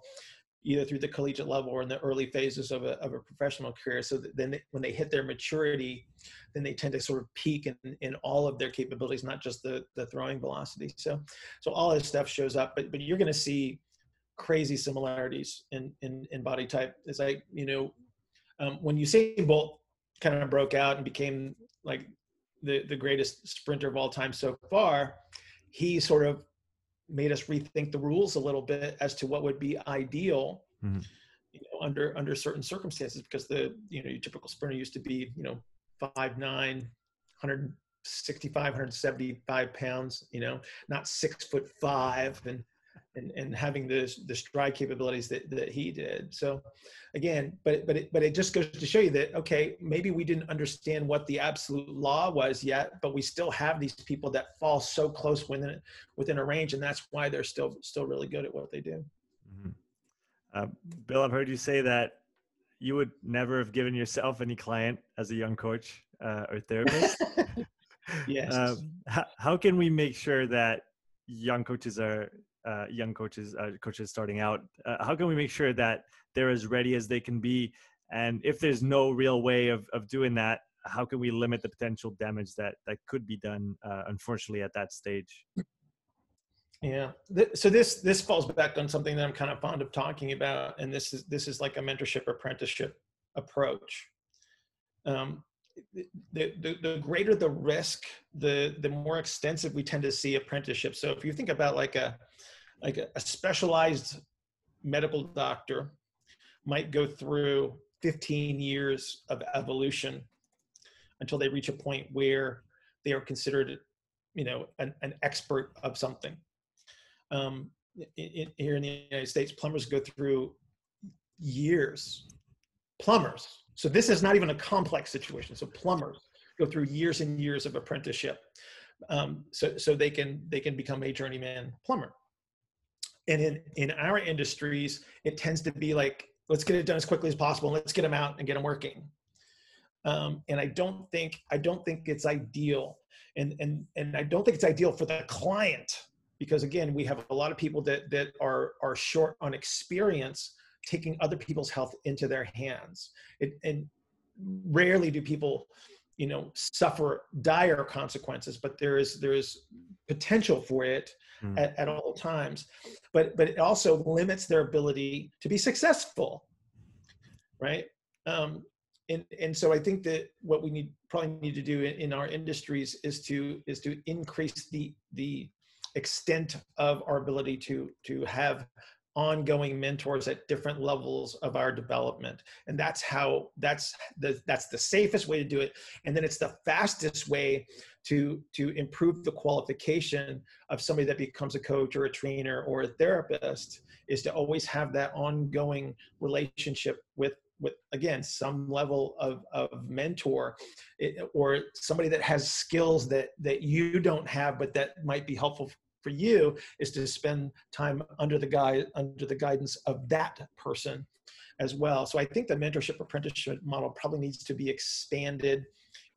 either through the collegiate level or in the early phases of a, of a professional career. So then they, when they hit their maturity, then they tend to sort of peak in, in all of their capabilities, not just the, the throwing velocity. So, so all this stuff shows up, but, but you're going to see crazy similarities in, in, in body type. It's like, you know, um, when Usain Bolt kind of broke out and became like the the greatest sprinter of all time so far, he sort of made us rethink the rules a little bit as to what would be ideal mm-hmm. you know, under under certain circumstances because the you know your typical sprinter used to be you know five nine 165 175 pounds you know not six foot five and and, and having the the stride capabilities that, that he did. So again, but but it, but it just goes to show you that okay, maybe we didn't understand what the absolute law was yet, but we still have these people that fall so close within within a range, and that's why they're still still really good at what they do. Mm-hmm. Uh, Bill, I've heard you say that you would never have given yourself any client as a young coach uh, or therapist. [LAUGHS] [LAUGHS] yes. Um, how, how can we make sure that young coaches are uh, young coaches, uh, coaches starting out? Uh, how can we make sure that they're as ready as they can be? And if there's no real way of, of doing that, how can we limit the potential damage that that could be done, uh, unfortunately, at that stage? Yeah. So this this falls back on something that I'm kind of fond of talking about, and this is this is like a mentorship apprenticeship approach. Um, the, the, the greater the risk, the the more extensive we tend to see apprenticeship. So if you think about like a like a, a specialized medical doctor might go through 15 years of evolution until they reach a point where they are considered you know an, an expert of something. Um, in, here in the united states plumbers go through years. Plumbers. So this is not even a complex situation. So plumbers go through years and years of apprenticeship. Um, so so they can they can become a journeyman plumber and in in our industries it tends to be like let's get it done as quickly as possible and let's get them out and get them working. Um, and i don't think i don't think it's ideal. And and and i don't think it's ideal for the client because again we have a lot of people that that are are short on experience taking other people's health into their hands. It, and rarely do people you know suffer dire consequences but there is there is potential for it mm. at, at all times but but it also limits their ability to be successful right um and and so i think that what we need probably need to do in, in our industries is to is to increase the the extent of our ability to to have ongoing mentors at different levels of our development. And that's how that's the that's the safest way to do it. And then it's the fastest way to to improve the qualification of somebody that becomes a coach or a trainer or a therapist is to always have that ongoing relationship with with again some level of, of mentor or somebody that has skills that that you don't have but that might be helpful for you is to spend time under the guide under the guidance of that person as well. So I think the mentorship apprenticeship model probably needs to be expanded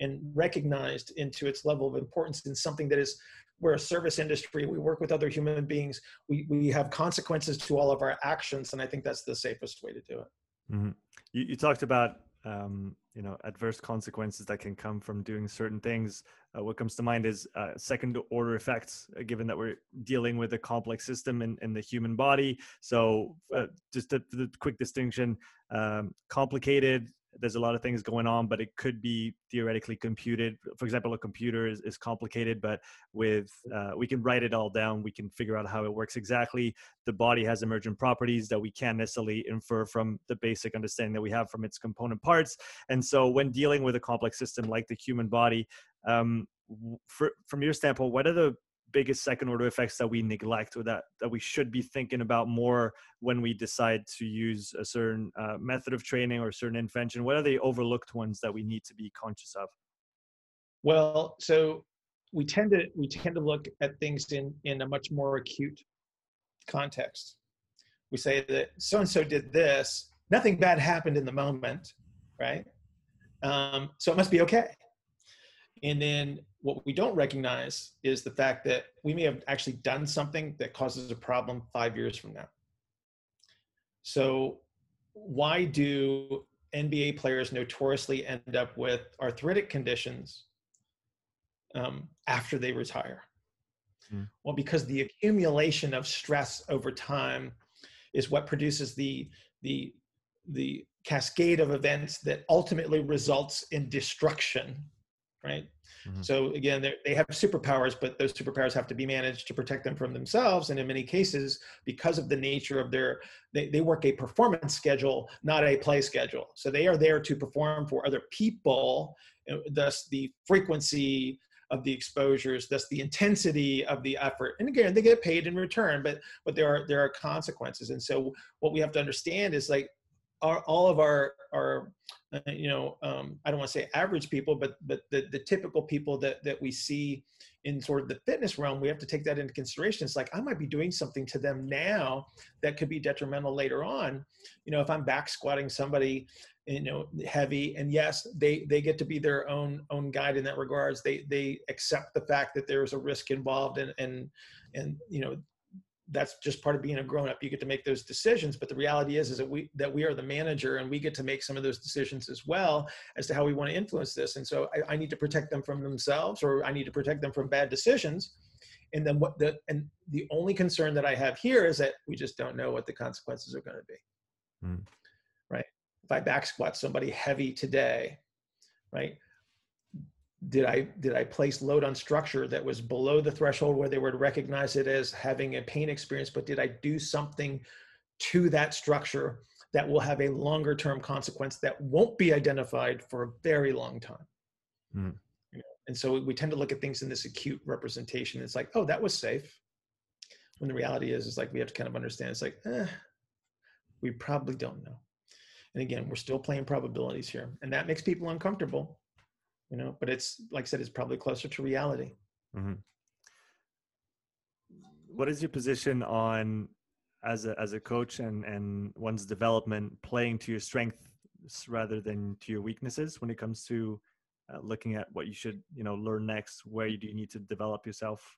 and recognized into its level of importance in something that is we're a service industry we work with other human beings we, we have consequences to all of our actions and i think that's the safest way to do it mm-hmm. you, you, talked about um, you know adverse consequences that can come from doing certain things. Uh, what comes to mind is uh, second order effects uh, given that we're dealing with a complex system in, in the human body. So uh, just the quick distinction um, complicated there's a lot of things going on, but it could be theoretically computed. For example, a computer is, is complicated, but with uh, we can write it all down. We can figure out how it works exactly. The body has emergent properties that we can't necessarily infer from the basic understanding that we have from its component parts. And so, when dealing with a complex system like the human body, um, for, from your standpoint, what are the biggest second order effects that we neglect or that that we should be thinking about more when we decide to use a certain uh, method of training or a certain intervention what are the overlooked ones that we need to be conscious of? Well so we tend to we tend to look at things in in a much more acute context. We say that so and so did this nothing bad happened in the moment right? Um, so it must be okay. And then what we don't recognize is the fact that we may have actually done something that causes a problem five years from now. So, why do NBA players notoriously end up with arthritic conditions um, after they retire? Mm. Well, because the accumulation of stress over time is what produces the the the cascade of events that ultimately results in destruction right? Mm-hmm. So again, they have superpowers, but those superpowers have to be managed to protect them from themselves. And in many cases, because of the nature of their, they, they work a performance schedule, not a play schedule. So they are there to perform for other people. Thus, the frequency of the exposures, thus the intensity of the effort. And again, they get paid in return, but but there are there are consequences. And so what we have to understand is like our, all of our our uh, you know um, I don't want to say average people, but but the the typical people that that we see in sort of the fitness realm, we have to take that into consideration. It's like I might be doing something to them now that could be detrimental later on. You know, if I'm back squatting somebody, you know, heavy, and yes, they they get to be their own own guide in that regards. They they accept the fact that there is a risk involved, and and and you know that's just part of being a grown up. You get to make those decisions but the reality is is that we that we are the manager and we get to make some of those decisions as well as to how we want to influence this. And so I, I need to protect them from themselves or i need to protect them from bad decisions. And then what the and the only concern that i have here is that we just don't know what the consequences are going to be. Mm. right? If i back squat somebody heavy today right did I did I place load on structure that was below the threshold where they would recognize it as having a pain experience, but did I do something to that structure that will have a longer term consequence that won't be identified for a very long time? Mm. You know? And so we tend to look at things in this acute representation. It's like, oh, that was safe. When the reality is, it's like we have to kind of understand. It's like, eh, we probably don't know. And again, we're still playing probabilities here, and that makes people uncomfortable you know but it's like i said it's probably closer to reality. Mm-hmm. what is your position on as a as a coach and and one's development playing to your strengths rather than to your weaknesses when it comes to uh, looking at what you should you know learn next? Where you do you need to develop yourself?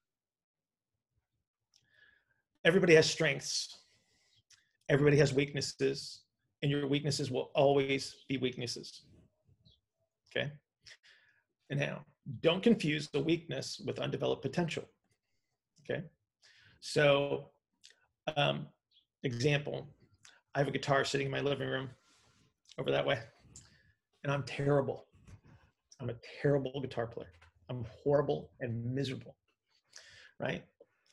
Everybody has strengths. Everybody has weaknesses and your weaknesses will always be weaknesses. Okay and now, don't confuse the weakness with undeveloped potential. Okay. So, um, example, I have a guitar sitting in my living room over that way, and I'm terrible. I'm a terrible guitar player. I'm horrible and miserable. Right.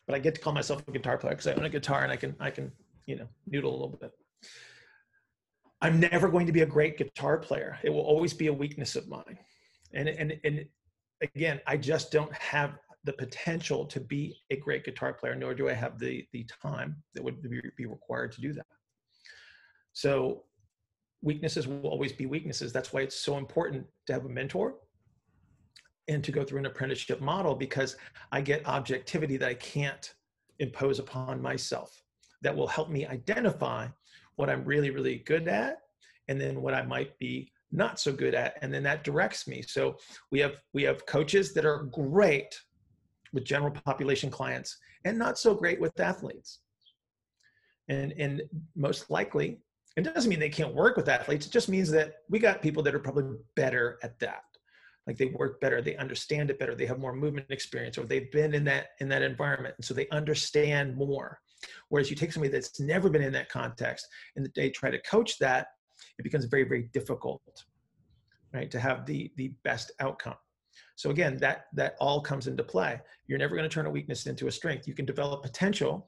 But I get to call myself a guitar player because I own a guitar and I can, I can, you know, noodle a little bit. I'm never going to be a great guitar player. It will always be a weakness of mine and and and again i just don't have the potential to be a great guitar player nor do i have the the time that would be required to do that. So weaknesses will always be weaknesses. That's why it's so important to have a mentor and to go through an apprenticeship model because i get objectivity that i can't impose upon myself that will help me identify what i'm really really good at and then what i might be not so good at and then that directs me. So we have we have coaches that are great with general population clients and not so great with athletes. And and most likely it doesn't mean they can't work with athletes it just means that we got people that are probably better at that. Like they work better they understand it better they have more movement experience or they've been in that in that environment and so they understand more. Whereas you take somebody that's never been in that context and they try to coach that it becomes very, very difficult, right, to have the the best outcome. So again, that that all comes into play. You're never going to turn a weakness into a strength. You can develop potential,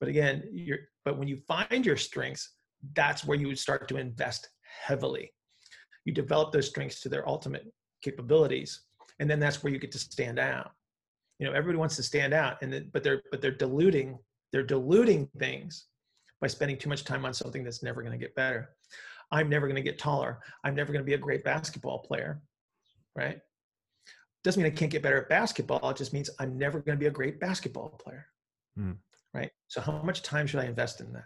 but again, you're but when you find your strengths, that's where you would start to invest heavily. You develop those strengths to their ultimate capabilities, and then that's where you get to stand out. You know, everybody wants to stand out, and then, but they're but they're diluting they're diluting things by spending too much time on something that's never going to get better. I'm never going to get taller. I'm never going to be a great basketball player, right? Doesn't mean I can't get better at basketball. It just means I'm never going to be a great basketball player, mm. right? So how much time should I invest in that?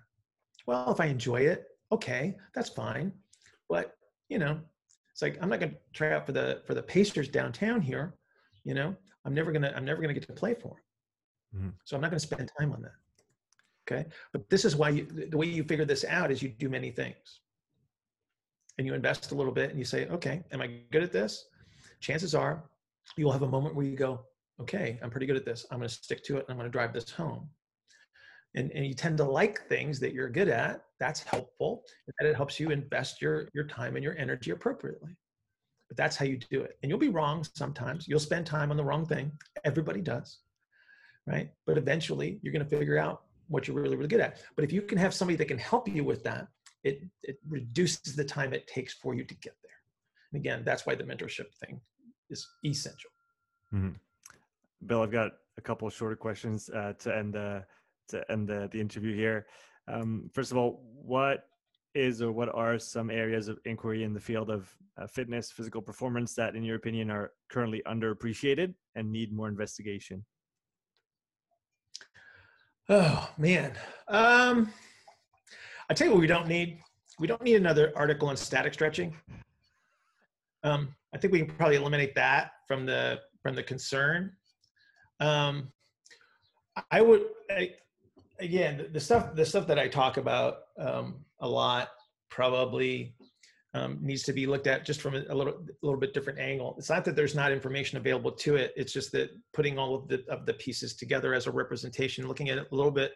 Well, if I enjoy it, okay, that's fine. But you know, it's like I'm not going to try out for the for the Pacers downtown here. You know, I'm never gonna I'm never gonna get to play for them. Mm. So I'm not going to spend time on that. Okay, but this is why you, the way you figure this out is you do many things and you invest a little bit and you say, okay, am I good at this? Chances are you'll have a moment where you go, okay, I'm pretty good at this. I'm going to stick to it and I'm going to drive this home. And, and you tend to like things that you're good at. That's helpful. And it helps you invest your, your time and your energy appropriately. but that's how you do it. And you'll be wrong sometimes. You'll spend time on the wrong thing. Everybody does, right? But eventually, you're going to figure out what you're really, really good at. But if you can have somebody that can help you with that, it it reduces the time it takes for you to get there. And again, that's why the mentorship thing is essential. Mm-hmm. Bill, I've got a couple of shorter questions uh, to end the to end the, the interview here. Um, first of all, what is or what are some areas of inquiry in the field of uh, fitness, physical performance that, in your opinion, are currently underappreciated and need more investigation? Oh man, um, I tell you what, we don't need. We don't need another article on static stretching. Um, I think we can probably eliminate that from the from the concern. Um, I would I, again the stuff the stuff that I talk about um, a lot probably um, needs to be looked at just from a, a, little a little bit different angle. It's not that there's not information available to it. It's just that putting all of the of the pieces together as a representation, looking at it a little bit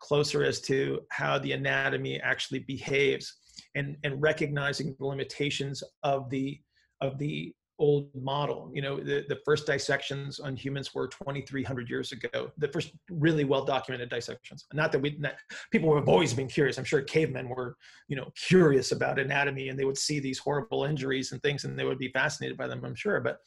closer as to how the anatomy actually behaves, and and recognizing the limitations of the of the old model. You know, the, the first dissections on humans were 2,300 years ago. The first really well documented dissections. Not that we, not, people have always been curious. I'm sure cavemen were, you know, curious about anatomy and they would see these horrible injuries and things and they would be fascinated by them. I'm sure, but,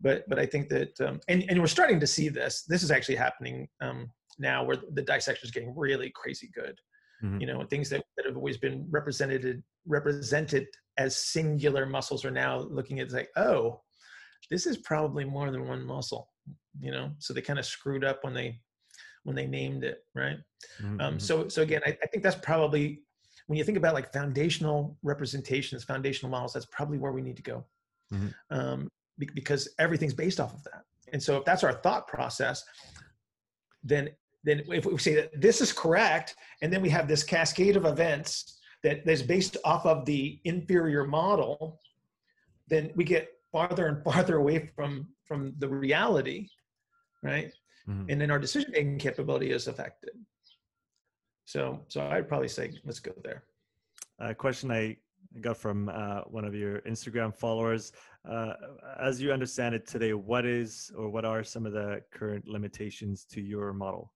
but, but I think that, um, and and we're starting to see this. This is actually happening um, now, where the dissection is getting really crazy good. Mm-hmm. You know, things that, that have always been represented represented as singular muscles are now looking at like, oh, this is probably more than one muscle. You know, so they kind of screwed up when they when they named it, right? Um, mm-hmm. Um, so so again, I, I think that's probably when you think about like foundational representations, foundational models, that's probably where we need to go. Mm-hmm. Um, because everything's based off of that. And so if that's our thought process, then then if we say that this is correct, and then we have this cascade of events that is based off of the inferior model, then we get farther and farther away from from the reality, right? Mm-hmm. And then our decision making capability is affected. So, so I'd probably say let's go there. A question I got from uh, one of your Instagram followers. Uh, as you understand it today, what is or what are some of the current limitations to your model?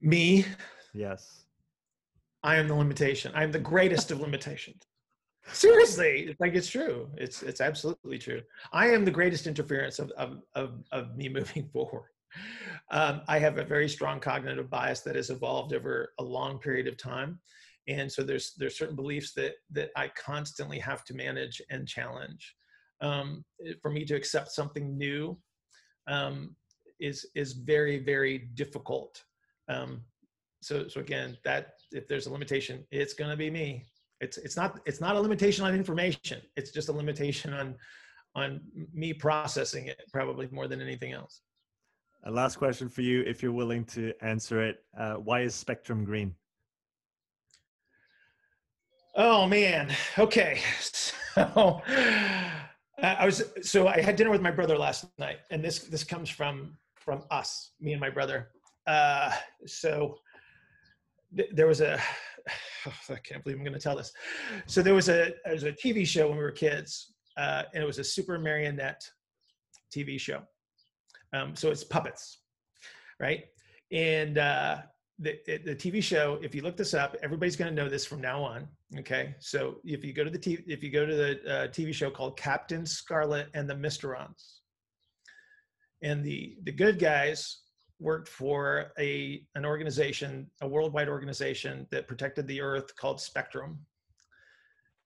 Me. Yes. I am the limitation. I am the greatest of limitations. Seriously, it's like it's true. It's it's absolutely true. I am the greatest interference of of of, of me [LAUGHS] moving forward. Um, I have a very strong cognitive bias that has evolved over a long period of time, and so there's there's certain beliefs that that I constantly have to manage and challenge. Um, for me to accept something new um, is is very very difficult um, so, so again, that if there's a limitation, it's going to be me. It's it's not it's not a limitation on information. It's just a limitation on on me processing it, probably more than anything else. A last question for you, if you're willing to answer it. Uh, why is Spectrum green? Oh man. Okay. [LAUGHS] So I was so I had dinner with my brother last night, and this this comes from from us, me and my brother. Uh, so th- there was a oh, [SIGHS] I can't believe I'm going to tell this. So there was a there was a TV show when we were kids, uh, and it was a super marionette TV show. Um, so it's puppets, right? And uh, the, the TV show, if you look this up, everybody's going to know this from now on. Okay, so if you go to the TV, if you go to the uh, TV show called Captain Scarlet and the Mysterons, and the the good guys worked for a an organization, a worldwide organization that protected the Earth called Spectrum.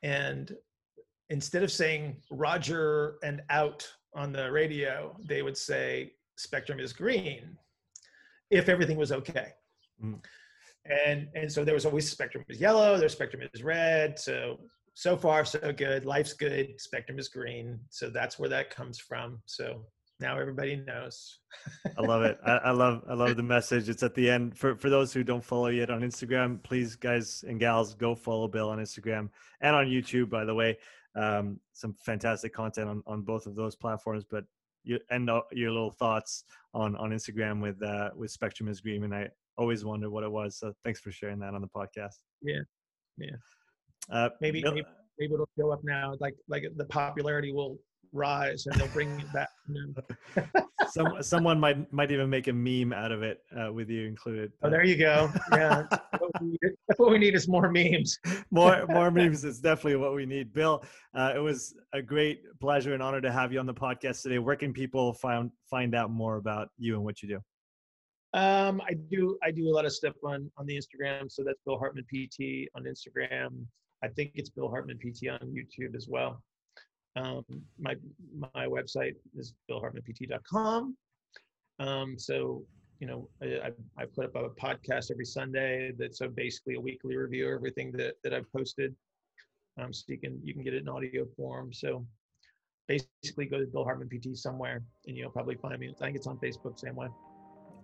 And instead of saying Roger and out on the radio, they would say Spectrum is green if everything was okay. Mm. And and so there was always Spectrum is yellow, their Spectrum is red. So so far so good. Life's good. Spectrum is green. So that's where that comes from. So now everybody knows. I love it. I, I, love I love the message. It's at the end. For for those who don't follow yet on Instagram, please guys and gals go follow Bill on Instagram and on YouTube. By the way, um, some fantastic content on, on both of those platforms. But you end your little thoughts on on Instagram with uh, with Spectrum is Green, and I always wonder what it was. So thanks for sharing that on the podcast. Yeah, yeah. Uh, maybe, Bill, maybe maybe it'll show up now. Like like the popularity will rise and they'll bring it back. [LAUGHS] Some someone might might even make a meme out of it uh, with you included. Oh, there you go. Yeah, what we need- what we need is more memes. [LAUGHS] more more memes is definitely what we need. Bill, uh, it was a great pleasure and honor to have you on the podcast today. Where can people find find out more about you and what you do? Um, I do I do a lot of stuff on on the Instagram. So that's Bill Hartman PT on Instagram. I think it's Bill Hartman PT on YouTube as well. Um, my my website is billhartmanpt.com. Um, so you know I, I, put up a podcast every Sunday. That's so basically a weekly review of everything that that I've posted. Um, so you can you can get it in audio form. So basically, go to Bill Hartman PT somewhere, and you'll probably find me. I think it's on Facebook, same way.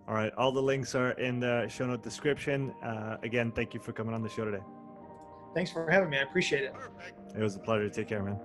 All right, all the links are in the show note description. Uh, again, thank you for coming on the show today. Thanks for having me. I appreciate it. It was a pleasure. To take care, man.